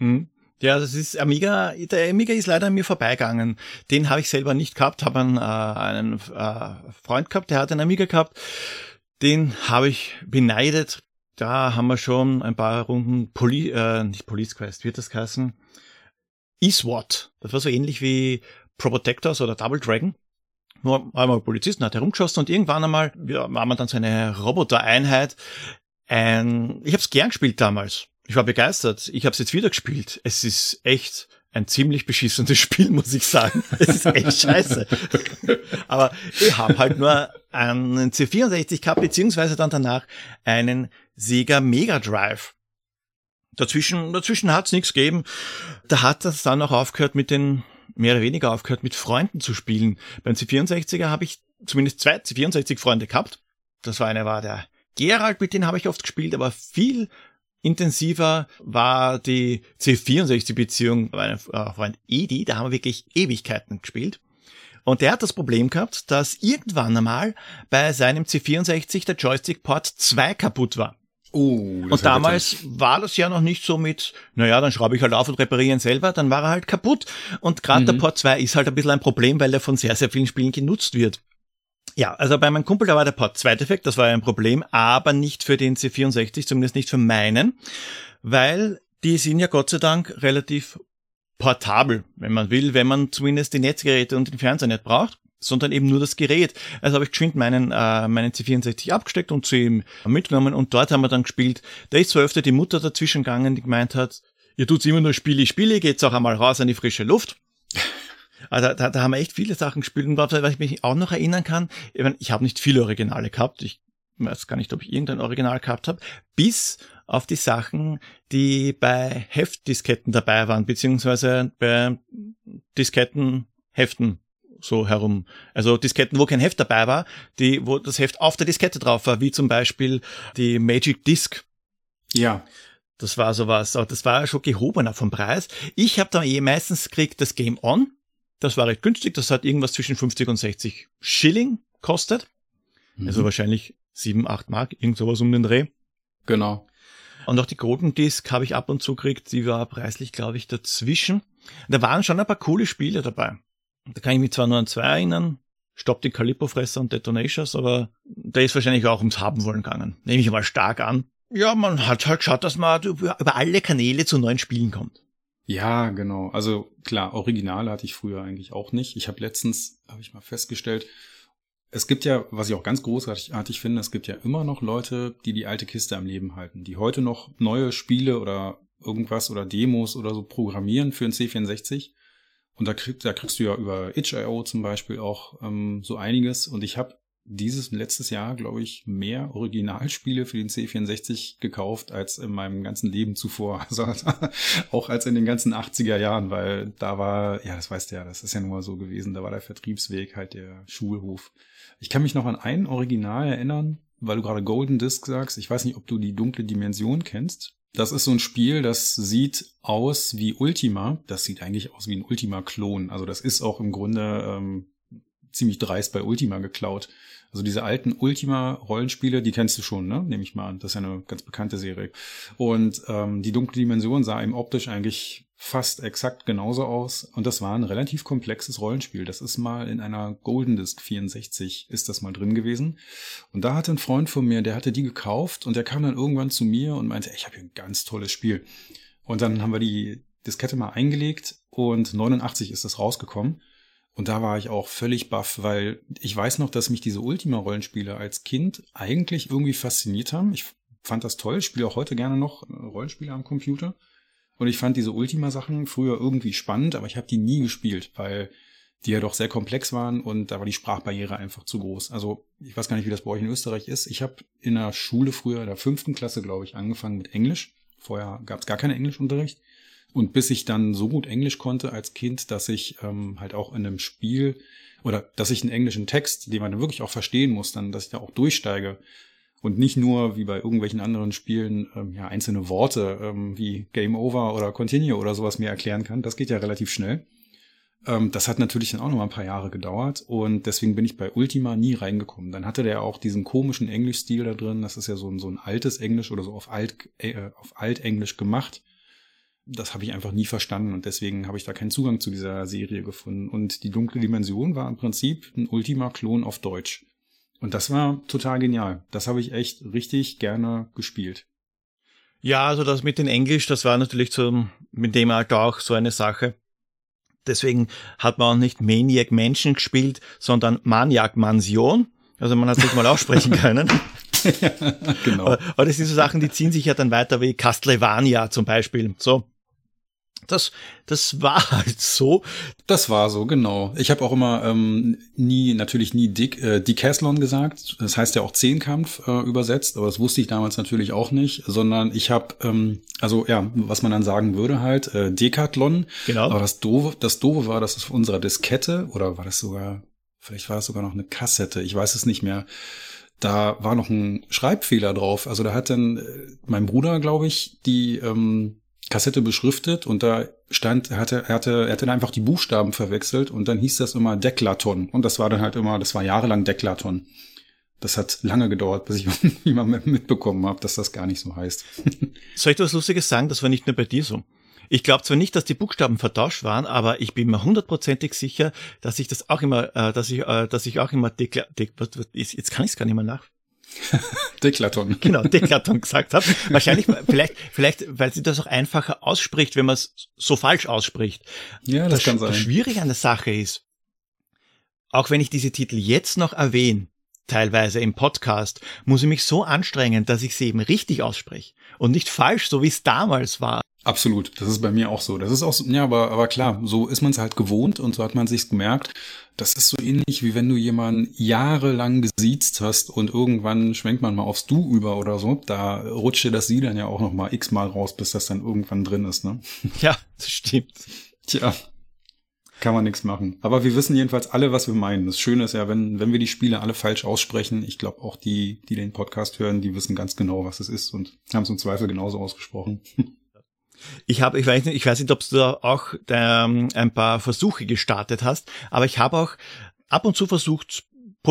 Mhm. Ja, das ist Amiga, der Amiga ist leider an mir vorbeigegangen. Den habe ich selber nicht gehabt, habe einen, äh, einen äh, Freund gehabt, der hat einen Amiga gehabt. Den habe ich beneidet. Da haben wir schon ein paar Runden Poli äh, nicht Police Quest, wird das heißen? E-SWAT. Das war so ähnlich wie Pro Protectors oder Double Dragon. Nur einmal Polizisten hat herumgeschossen und irgendwann einmal ja, war man dann so eine Robotereinheit. Ein, ich habe es gern gespielt damals. Ich war begeistert. Ich habe es jetzt wieder gespielt. Es ist echt ein ziemlich beschissenes Spiel, muss ich sagen. Es ist echt scheiße. Aber ich habe halt nur einen C64 gehabt, beziehungsweise dann danach einen Sega Mega Drive. Dazwischen, dazwischen hat's nichts gegeben. Da hat das dann auch aufgehört mit den, mehr oder weniger aufgehört mit Freunden zu spielen. Beim C64er habe ich zumindest zwei C64 Freunde gehabt. Das war einer war der Gerald, mit dem habe ich oft gespielt, aber viel intensiver war die C64-Beziehung meinem äh, Freund Edi, da haben wir wirklich Ewigkeiten gespielt. Und der hat das Problem gehabt, dass irgendwann einmal bei seinem C64 der Joystick-Port 2 kaputt war. Oh, und damals war das ja noch nicht so mit, naja, dann schraube ich halt auf und repariere ihn selber, dann war er halt kaputt. Und gerade mhm. der Port 2 ist halt ein bisschen ein Problem, weil er von sehr, sehr vielen Spielen genutzt wird. Ja, also bei meinem Kumpel, da war der Port 2 defekt, das war ein Problem, aber nicht für den C64, zumindest nicht für meinen, weil die sind ja Gott sei Dank relativ portabel, wenn man will, wenn man zumindest die Netzgeräte und den Fernseher nicht braucht, sondern eben nur das Gerät. Also habe ich geschwind meinen, äh, meinen C64 abgesteckt und zu ihm mitgenommen und dort haben wir dann gespielt. Da ist so öfter die Mutter dazwischen gegangen, die gemeint hat, ihr tut's immer nur Spiele, Spiele, geht's auch einmal raus an die frische Luft. Also da, da haben wir echt viele Sachen gespielt und was ich mich auch noch erinnern kann, ich, mein, ich habe nicht viele Originale gehabt, ich weiß gar nicht, ob ich irgendein Original gehabt habe, bis auf die Sachen, die bei Heftdisketten dabei waren, beziehungsweise bei Diskettenheften so herum. Also Disketten, wo kein Heft dabei war, die, wo das Heft auf der Diskette drauf war, wie zum Beispiel die Magic Disc. Ja. Das war sowas, aber das war schon gehobener vom Preis. Ich habe dann eh meistens gekriegt das Game On das war recht günstig. Das hat irgendwas zwischen 50 und 60 Schilling kostet. Mhm. Also wahrscheinlich 7, 8 Mark, irgend sowas um den Dreh. Genau. Und auch die Golden Disc habe ich ab und zu gekriegt. Die war preislich, glaube ich, dazwischen. Da waren schon ein paar coole Spiele dabei. Da kann ich mich zwar nur an zwei erinnern. Stop die Calippo-Fresser und Detonations, aber da ist wahrscheinlich auch ums Haben wollen gegangen. Nehme ich mal stark an. Ja, man hat halt geschaut, dass man über alle Kanäle zu neuen Spielen kommt. Ja, genau. Also klar, Originale hatte ich früher eigentlich auch nicht. Ich habe letztens, habe ich mal festgestellt, es gibt ja, was ich auch ganz großartig finde, es gibt ja immer noch Leute, die die alte Kiste am Leben halten, die heute noch neue Spiele oder irgendwas oder Demos oder so programmieren für ein C64. Und da, krieg, da kriegst du ja über itch.io zum Beispiel auch ähm, so einiges. Und ich habe dieses letztes Jahr, glaube ich, mehr Originalspiele für den C64 gekauft als in meinem ganzen Leben zuvor. Also auch als in den ganzen 80er Jahren, weil da war, ja, das weißt du ja, das ist ja nur so gewesen, da war der Vertriebsweg halt der Schulhof. Ich kann mich noch an ein Original erinnern, weil du gerade Golden Disc sagst. Ich weiß nicht, ob du die dunkle Dimension kennst. Das ist so ein Spiel, das sieht aus wie Ultima. Das sieht eigentlich aus wie ein Ultima-Klon. Also das ist auch im Grunde ähm, ziemlich dreist bei Ultima geklaut. Also diese alten Ultima-Rollenspiele, die kennst du schon, ne? Nehme ich mal an. Das ist ja eine ganz bekannte Serie. Und ähm, die dunkle Dimension sah eben optisch eigentlich fast exakt genauso aus. Und das war ein relativ komplexes Rollenspiel. Das ist mal in einer Golden Disc 64 ist das mal drin gewesen. Und da hatte ein Freund von mir, der hatte die gekauft und der kam dann irgendwann zu mir und meinte, ich habe hier ein ganz tolles Spiel. Und dann haben wir die Diskette mal eingelegt und 89 ist das rausgekommen. Und da war ich auch völlig baff, weil ich weiß noch, dass mich diese Ultima-Rollenspiele als Kind eigentlich irgendwie fasziniert haben. Ich fand das toll, spiele auch heute gerne noch äh, Rollenspiele am Computer. Und ich fand diese Ultima-Sachen früher irgendwie spannend, aber ich habe die nie gespielt, weil die ja doch sehr komplex waren und da war die Sprachbarriere einfach zu groß. Also ich weiß gar nicht, wie das bei euch in Österreich ist. Ich habe in der Schule früher, in der fünften Klasse, glaube ich, angefangen mit Englisch. Vorher gab es gar keinen Englischunterricht. Und bis ich dann so gut Englisch konnte als Kind, dass ich ähm, halt auch in einem Spiel oder dass ich einen englischen Text, den man dann wirklich auch verstehen muss, dann, dass ich da auch durchsteige und nicht nur wie bei irgendwelchen anderen Spielen ähm, ja einzelne Worte ähm, wie Game Over oder Continue oder sowas mir erklären kann. Das geht ja relativ schnell. Ähm, das hat natürlich dann auch noch mal ein paar Jahre gedauert und deswegen bin ich bei Ultima nie reingekommen. Dann hatte der auch diesen komischen Englischstil da drin. Das ist ja so ein, so ein altes Englisch oder so auf alt äh, auf Altenglisch gemacht das habe ich einfach nie verstanden und deswegen habe ich da keinen Zugang zu dieser Serie gefunden. Und die dunkle Dimension war im Prinzip ein Ultima-Klon auf Deutsch. Und das war total genial. Das habe ich echt richtig gerne gespielt. Ja, also das mit den Englisch, das war natürlich so mit dem Alter auch so eine Sache. Deswegen hat man auch nicht Maniac Mansion gespielt, sondern Maniac Mansion. Also man hat sich mal aussprechen können. ja, genau. Aber das sind so Sachen, die ziehen sich ja dann weiter wie Castlevania zum Beispiel. So. Das, das war halt so. Das war so, genau. Ich habe auch immer ähm, nie, natürlich nie Dick, äh, Decathlon gesagt. Das heißt ja auch Zehnkampf äh, übersetzt, aber das wusste ich damals natürlich auch nicht, sondern ich habe, ähm, also ja, was man dann sagen würde halt, äh, Decathlon. Genau. Aber das Doofe, das Doofe war, dass es auf unserer Diskette, oder war das sogar, vielleicht war es sogar noch eine Kassette, ich weiß es nicht mehr, da war noch ein Schreibfehler drauf. Also da hat dann äh, mein Bruder, glaube ich, die ähm, Kassette beschriftet und da stand, er hatte, er hatte, er hatte dann einfach die Buchstaben verwechselt und dann hieß das immer Deklaton. Und das war dann halt immer, das war jahrelang Deklaton. Das hat lange gedauert, bis ich irgendjemand mitbekommen habe, dass das gar nicht so heißt. Soll ich dir was Lustiges sagen? Das war nicht nur bei dir so. Ich glaube zwar nicht, dass die Buchstaben vertauscht waren, aber ich bin mir hundertprozentig sicher, dass ich das auch immer, äh, dass ich, äh, dass ich auch immer dekla, was, jetzt kann ich es gar nicht mehr nach. Deklaton. Genau, Deklaton gesagt habe. Wahrscheinlich, vielleicht, vielleicht, weil sie das auch einfacher ausspricht, wenn man es so falsch ausspricht. Ja, das, das kann sein. Das Schwierige an der Sache ist, auch wenn ich diese Titel jetzt noch erwähne, teilweise im Podcast, muss ich mich so anstrengen, dass ich sie eben richtig ausspreche und nicht falsch, so wie es damals war. Absolut, das ist bei mir auch so. Das ist auch so, ja, aber, aber klar, so ist man es halt gewohnt und so hat man sich's gemerkt. Das ist so ähnlich, wie wenn du jemanden jahrelang gesiezt hast und irgendwann schwenkt man mal aufs Du über oder so. Da rutscht dir das Sie dann ja auch noch mal x-mal raus, bis das dann irgendwann drin ist, ne? Ja, das stimmt. Tja, kann man nichts machen. Aber wir wissen jedenfalls alle, was wir meinen. Das Schöne ist ja, wenn, wenn wir die Spiele alle falsch aussprechen, ich glaube auch die, die den Podcast hören, die wissen ganz genau, was es ist und haben es im Zweifel genauso ausgesprochen. Ich habe, ich weiß nicht, ich weiß nicht, ob du da auch ähm, ein paar Versuche gestartet hast, aber ich habe auch ab und zu versucht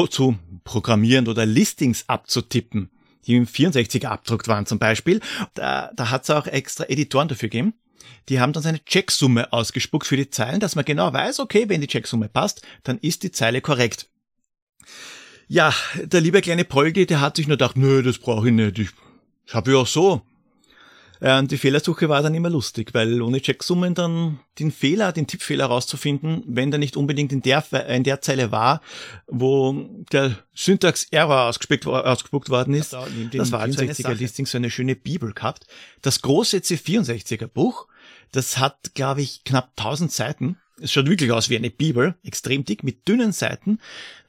zu programmieren oder Listings abzutippen, die im 64er abdruckt waren zum Beispiel. Da, da hat es auch extra Editoren dafür gegeben. Die haben dann seine Checksumme ausgespuckt für die Zeilen, dass man genau weiß, okay, wenn die Checksumme passt, dann ist die Zeile korrekt. Ja, der liebe kleine Poldi, der hat sich nur gedacht, nö, das brauche ich nicht. Ich, ich habe ja auch so äh, und die Fehlersuche war dann immer lustig, weil ohne Checksummen dann den Fehler, den Tippfehler rauszufinden, wenn der nicht unbedingt in der, in der Zeile war, wo der Syntax-Error ausgespuckt, ausgespuckt worden ist. Ja, da das war halt 64er-Listing so eine schöne Bibel gehabt. Das große C64er-Buch, das hat, glaube ich, knapp 1000 Seiten es schaut wirklich aus wie eine Bibel, extrem dick, mit dünnen Seiten.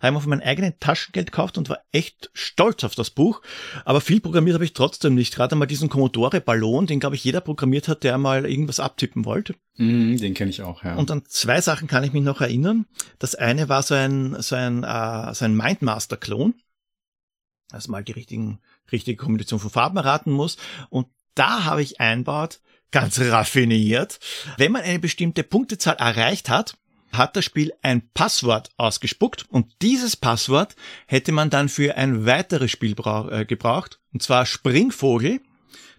Habe ich von meinem eigenen Taschengeld gekauft und war echt stolz auf das Buch. Aber viel programmiert habe ich trotzdem nicht. Gerade mal diesen Commodore-Ballon, den, glaube ich, jeder programmiert hat, der mal irgendwas abtippen wollte. Mm, den kenne ich auch, ja. Und an zwei Sachen kann ich mich noch erinnern. Das eine war so ein, so ein, äh, so ein Mindmaster-Klon. Also mal die richtigen, richtige Kombination von Farben erraten muss. Und da habe ich einbaut, ganz raffiniert. Wenn man eine bestimmte Punktezahl erreicht hat, hat das Spiel ein Passwort ausgespuckt und dieses Passwort hätte man dann für ein weiteres Spiel äh, gebraucht, und zwar Springvogel.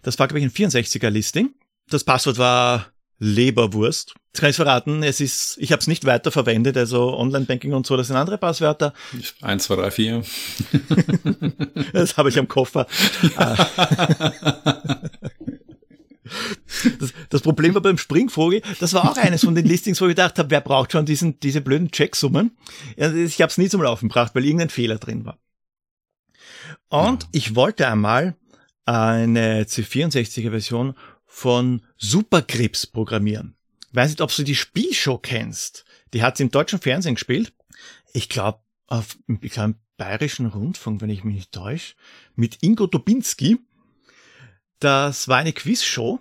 Das war, glaube ich, ein 64er Listing. Das Passwort war Leberwurst. Jetzt kann ich verraten, es ist, ich habe es nicht weiter verwendet, also Online-Banking und so, das sind andere Passwörter. Eins, zwei, drei, vier. das habe ich am Koffer. Das, das Problem war beim Springvogel, das war auch eines von den Listings, wo ich gedacht habe, wer braucht schon diesen, diese blöden Checksummen? Ich habe es nie zum Laufen gebracht, weil irgendein Fehler drin war. Und ja. ich wollte einmal eine C64er Version von Superkrebs programmieren. Weiß nicht, ob du die Spielshow kennst. Die hat sie im deutschen Fernsehen gespielt. Ich glaube, auf ich glaub, bayerischen Rundfunk, wenn ich mich nicht täusche, mit Ingo Dobinski. Das war eine Quizshow.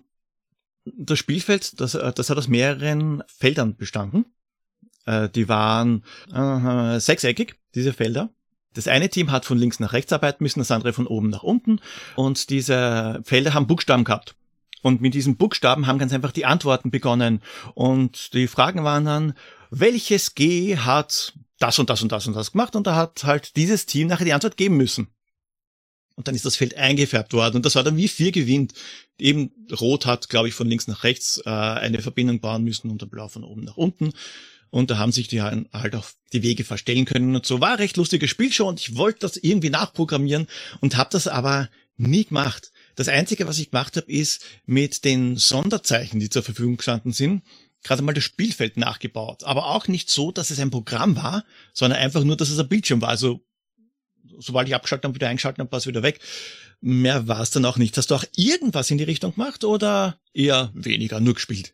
Das Spielfeld, das, äh, das hat aus mehreren Feldern bestanden. Äh, die waren äh, sechseckig, diese Felder. Das eine Team hat von links nach rechts arbeiten müssen, das andere von oben nach unten. Und diese Felder haben Buchstaben gehabt. Und mit diesen Buchstaben haben ganz einfach die Antworten begonnen. Und die Fragen waren dann, welches G hat das und das und das und das gemacht? Und da hat halt dieses Team nachher die Antwort geben müssen. Und dann ist das Feld eingefärbt worden. Und das war dann wie vier gewinnt. Eben Rot hat, glaube ich, von links nach rechts äh, eine Verbindung bauen müssen und Blau von oben nach unten. Und da haben sich die halt auch die Wege verstellen können und so. War recht lustiges Spiel schon und ich wollte das irgendwie nachprogrammieren und habe das aber nie gemacht. Das Einzige, was ich gemacht habe, ist mit den Sonderzeichen, die zur Verfügung gestanden sind, gerade mal das Spielfeld nachgebaut. Aber auch nicht so, dass es ein Programm war, sondern einfach nur, dass es ein Bildschirm war. Also sobald ich abgeschaltet habe, wieder eingeschaltet habe, war es wieder weg. Mehr war es dann auch nicht. Hast du auch irgendwas in die Richtung gemacht oder eher weniger, nur gespielt?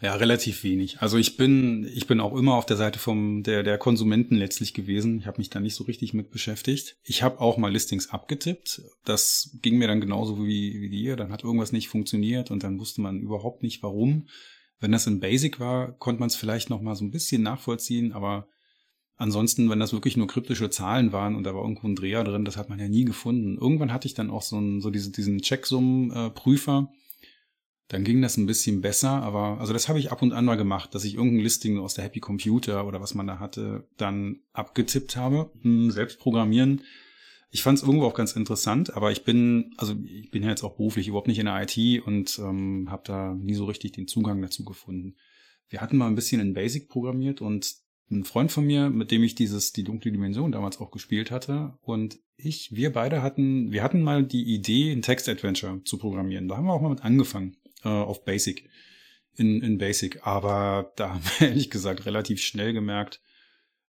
Ja, relativ wenig. Also ich bin, ich bin auch immer auf der Seite vom der der Konsumenten letztlich gewesen. Ich habe mich da nicht so richtig mit beschäftigt. Ich habe auch mal Listings abgetippt. Das ging mir dann genauso wie, wie dir. Dann hat irgendwas nicht funktioniert und dann wusste man überhaupt nicht warum. Wenn das in Basic war, konnte man es vielleicht noch mal so ein bisschen nachvollziehen, aber ansonsten, wenn das wirklich nur kryptische Zahlen waren und da war irgendwo ein Dreher drin, das hat man ja nie gefunden. Irgendwann hatte ich dann auch so, einen, so diese, diesen Checksum-Prüfer. Dann ging das ein bisschen besser, aber also das habe ich ab und an mal gemacht, dass ich irgendein Listing aus der Happy Computer oder was man da hatte, dann abgetippt habe, hm, selbst programmieren. Ich fand es irgendwo auch ganz interessant, aber ich bin, also ich bin ja jetzt auch beruflich überhaupt nicht in der IT und ähm, habe da nie so richtig den Zugang dazu gefunden. Wir hatten mal ein bisschen in Basic programmiert und ein Freund von mir, mit dem ich dieses die dunkle Dimension damals auch gespielt hatte und ich, wir beide hatten, wir hatten mal die Idee, ein Text-Adventure zu programmieren. Da haben wir auch mal mit angefangen äh, auf Basic, in, in Basic. Aber da haben wir ehrlich gesagt relativ schnell gemerkt,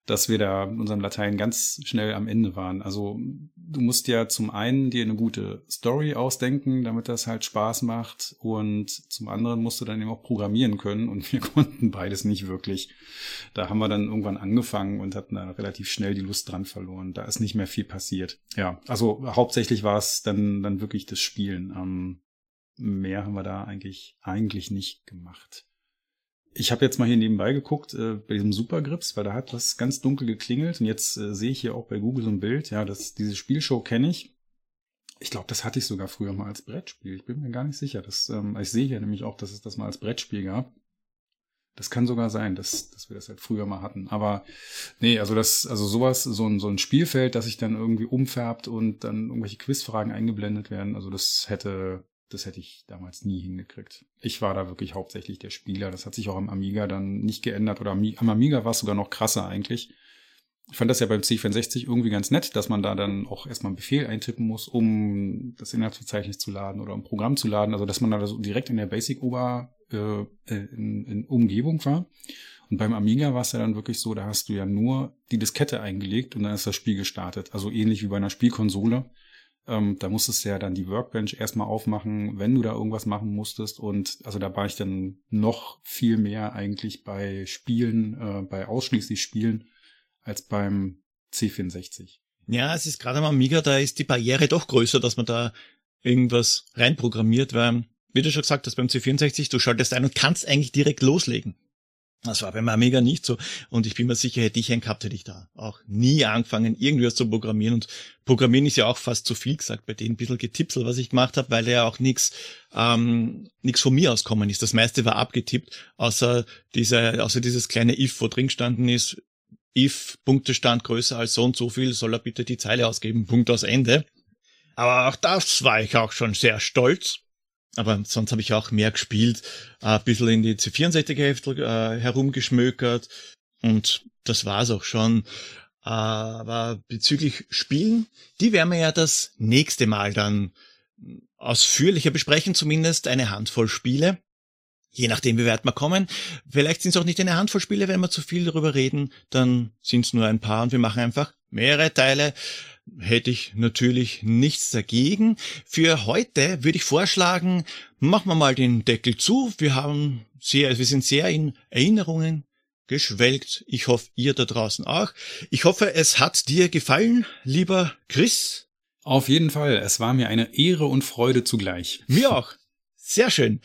dass wir da in unserem Latein ganz schnell am Ende waren. Also du musst ja zum einen dir eine gute Story ausdenken, damit das halt Spaß macht und zum anderen musst du dann eben auch programmieren können und wir konnten beides nicht wirklich. Da haben wir dann irgendwann angefangen und hatten dann relativ schnell die Lust dran verloren. Da ist nicht mehr viel passiert. Ja, also hauptsächlich war es dann, dann wirklich das Spielen. Ähm, mehr haben wir da eigentlich, eigentlich nicht gemacht. Ich habe jetzt mal hier nebenbei geguckt äh, bei diesem Supergrips, weil da hat was ganz dunkel geklingelt und jetzt äh, sehe ich hier auch bei Google so ein Bild. Ja, das, diese Spielshow kenne ich. Ich glaube, das hatte ich sogar früher mal als Brettspiel. Ich bin mir gar nicht sicher. Das, ähm, ich sehe hier nämlich auch, dass es das mal als Brettspiel gab. Das kann sogar sein, dass, dass wir das halt früher mal hatten. Aber nee, also das, also sowas, so ein, so ein Spielfeld, das sich dann irgendwie umfärbt und dann irgendwelche Quizfragen eingeblendet werden, also das hätte, das hätte ich damals nie hingekriegt. Ich war da wirklich hauptsächlich der Spieler. Das hat sich auch am Amiga dann nicht geändert. Oder am Amiga war es sogar noch krasser eigentlich. Ich fand das ja beim C64 irgendwie ganz nett, dass man da dann auch erstmal einen Befehl eintippen muss, um das Inhaltsverzeichnis zu laden oder ein Programm zu laden. Also dass man da so direkt in der Basic-Ober äh, in, in Umgebung war. Und beim Amiga war es ja dann wirklich so, da hast du ja nur die Diskette eingelegt und dann ist das Spiel gestartet. Also ähnlich wie bei einer Spielkonsole. Ähm, da musstest du ja dann die Workbench erstmal aufmachen, wenn du da irgendwas machen musstest. Und also da war ich dann noch viel mehr eigentlich bei Spielen, äh, bei ausschließlich Spielen, als beim C64. Ja, es ist gerade am Amiga, da ist die Barriere doch größer, dass man da irgendwas reinprogrammiert, weil, wie du schon gesagt hast, beim C64, du schaltest ein und kannst eigentlich direkt loslegen. Das war beim Amiga nicht so. Und ich bin mir sicher, hätte ich einen gehabt, hätte ich da auch nie angefangen, irgendwas zu programmieren. Und Programmieren ist ja auch fast zu viel gesagt bei denen ein bisschen getipselt, was ich gemacht habe, weil ja auch nichts ähm, nix von mir auskommen ist. Das meiste war abgetippt, außer diese, außer dieses kleine if, wo drin gestanden ist, if Punktestand größer als so und so viel, soll er bitte die Zeile ausgeben, Punkt aus Ende. Aber auch das war ich auch schon sehr stolz aber sonst habe ich auch mehr gespielt, äh, ein bisschen in die C64-Hefte äh, herumgeschmökert und das war's auch schon. Aber bezüglich Spielen, die werden wir ja das nächste Mal dann ausführlicher besprechen, zumindest eine Handvoll Spiele. Je nachdem, wie weit wir kommen. Vielleicht sind es auch nicht eine Handvoll Spiele, wenn wir zu viel darüber reden, dann sind es nur ein paar und wir machen einfach mehrere Teile hätte ich natürlich nichts dagegen. Für heute würde ich vorschlagen, machen wir mal den Deckel zu. Wir haben sehr, wir sind sehr in Erinnerungen geschwelgt. Ich hoffe, ihr da draußen auch. Ich hoffe, es hat dir gefallen, lieber Chris. Auf jeden Fall. Es war mir eine Ehre und Freude zugleich. Mir auch. Sehr schön.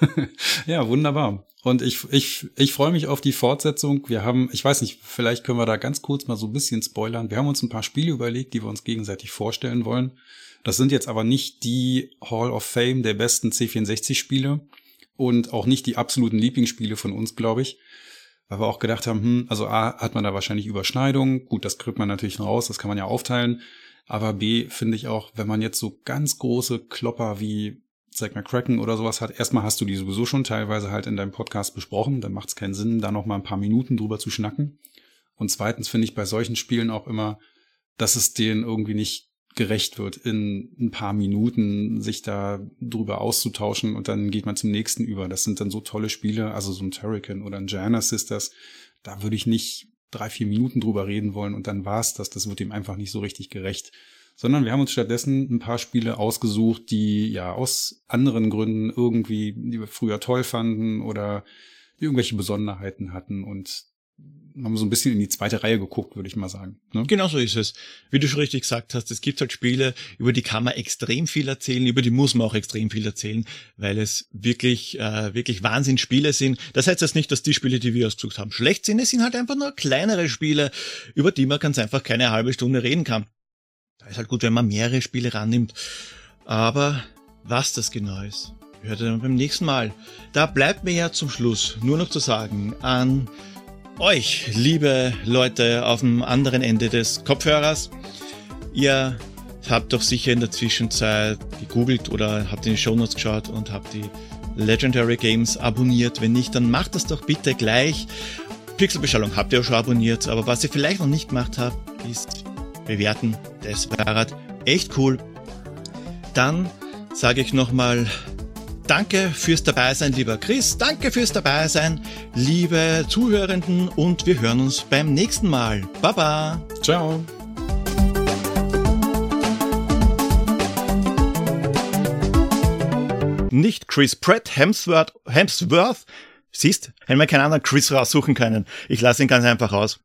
ja, wunderbar. Und ich, ich, ich freue mich auf die Fortsetzung. Wir haben, ich weiß nicht, vielleicht können wir da ganz kurz mal so ein bisschen spoilern. Wir haben uns ein paar Spiele überlegt, die wir uns gegenseitig vorstellen wollen. Das sind jetzt aber nicht die Hall of Fame der besten C64-Spiele und auch nicht die absoluten Lieblingsspiele von uns, glaube ich. Weil wir auch gedacht haben, hm, also A, hat man da wahrscheinlich Überschneidungen. Gut, das kriegt man natürlich raus, das kann man ja aufteilen. Aber B, finde ich auch, wenn man jetzt so ganz große Klopper wie Zack McCracken oder sowas hat, erstmal hast du die sowieso schon teilweise halt in deinem Podcast besprochen, dann macht es keinen Sinn, da noch mal ein paar Minuten drüber zu schnacken. Und zweitens finde ich bei solchen Spielen auch immer, dass es denen irgendwie nicht gerecht wird, in ein paar Minuten sich da drüber auszutauschen und dann geht man zum nächsten über. Das sind dann so tolle Spiele, also so ein Turrican oder ein Jana Sisters, da würde ich nicht drei, vier Minuten drüber reden wollen und dann war's das. Das wird ihm einfach nicht so richtig gerecht sondern wir haben uns stattdessen ein paar Spiele ausgesucht, die ja aus anderen Gründen irgendwie, die wir früher toll fanden oder irgendwelche Besonderheiten hatten und haben so ein bisschen in die zweite Reihe geguckt, würde ich mal sagen. Ne? Genau so ist es. Wie du schon richtig gesagt hast, es gibt halt Spiele, über die kann man extrem viel erzählen, über die muss man auch extrem viel erzählen, weil es wirklich, äh, wirklich Wahnsinnsspiele sind. Das heißt jetzt nicht, dass die Spiele, die wir ausgesucht haben, schlecht sind. Es sind halt einfach nur kleinere Spiele, über die man ganz einfach keine halbe Stunde reden kann. Ist halt gut, wenn man mehrere Spiele rannimmt. Aber was das genau ist, hört ihr dann beim nächsten Mal. Da bleibt mir ja zum Schluss nur noch zu sagen an euch, liebe Leute auf dem anderen Ende des Kopfhörers. Ihr habt doch sicher in der Zwischenzeit gegoogelt oder habt in die Shownotes geschaut und habt die Legendary Games abonniert. Wenn nicht, dann macht das doch bitte gleich. Pixelbeschallung habt ihr auch schon abonniert, aber was ihr vielleicht noch nicht gemacht habt, ist bewerten. Das wäre echt cool. Dann sage ich nochmal Danke fürs Dabeisein, lieber Chris. Danke fürs Dabeisein, liebe Zuhörenden. Und wir hören uns beim nächsten Mal. Baba. Ciao. Nicht Chris Pratt, Hemsworth, Hemsworth. Siehst, hätten wir keinen anderen Chris raussuchen können. Ich lasse ihn ganz einfach raus.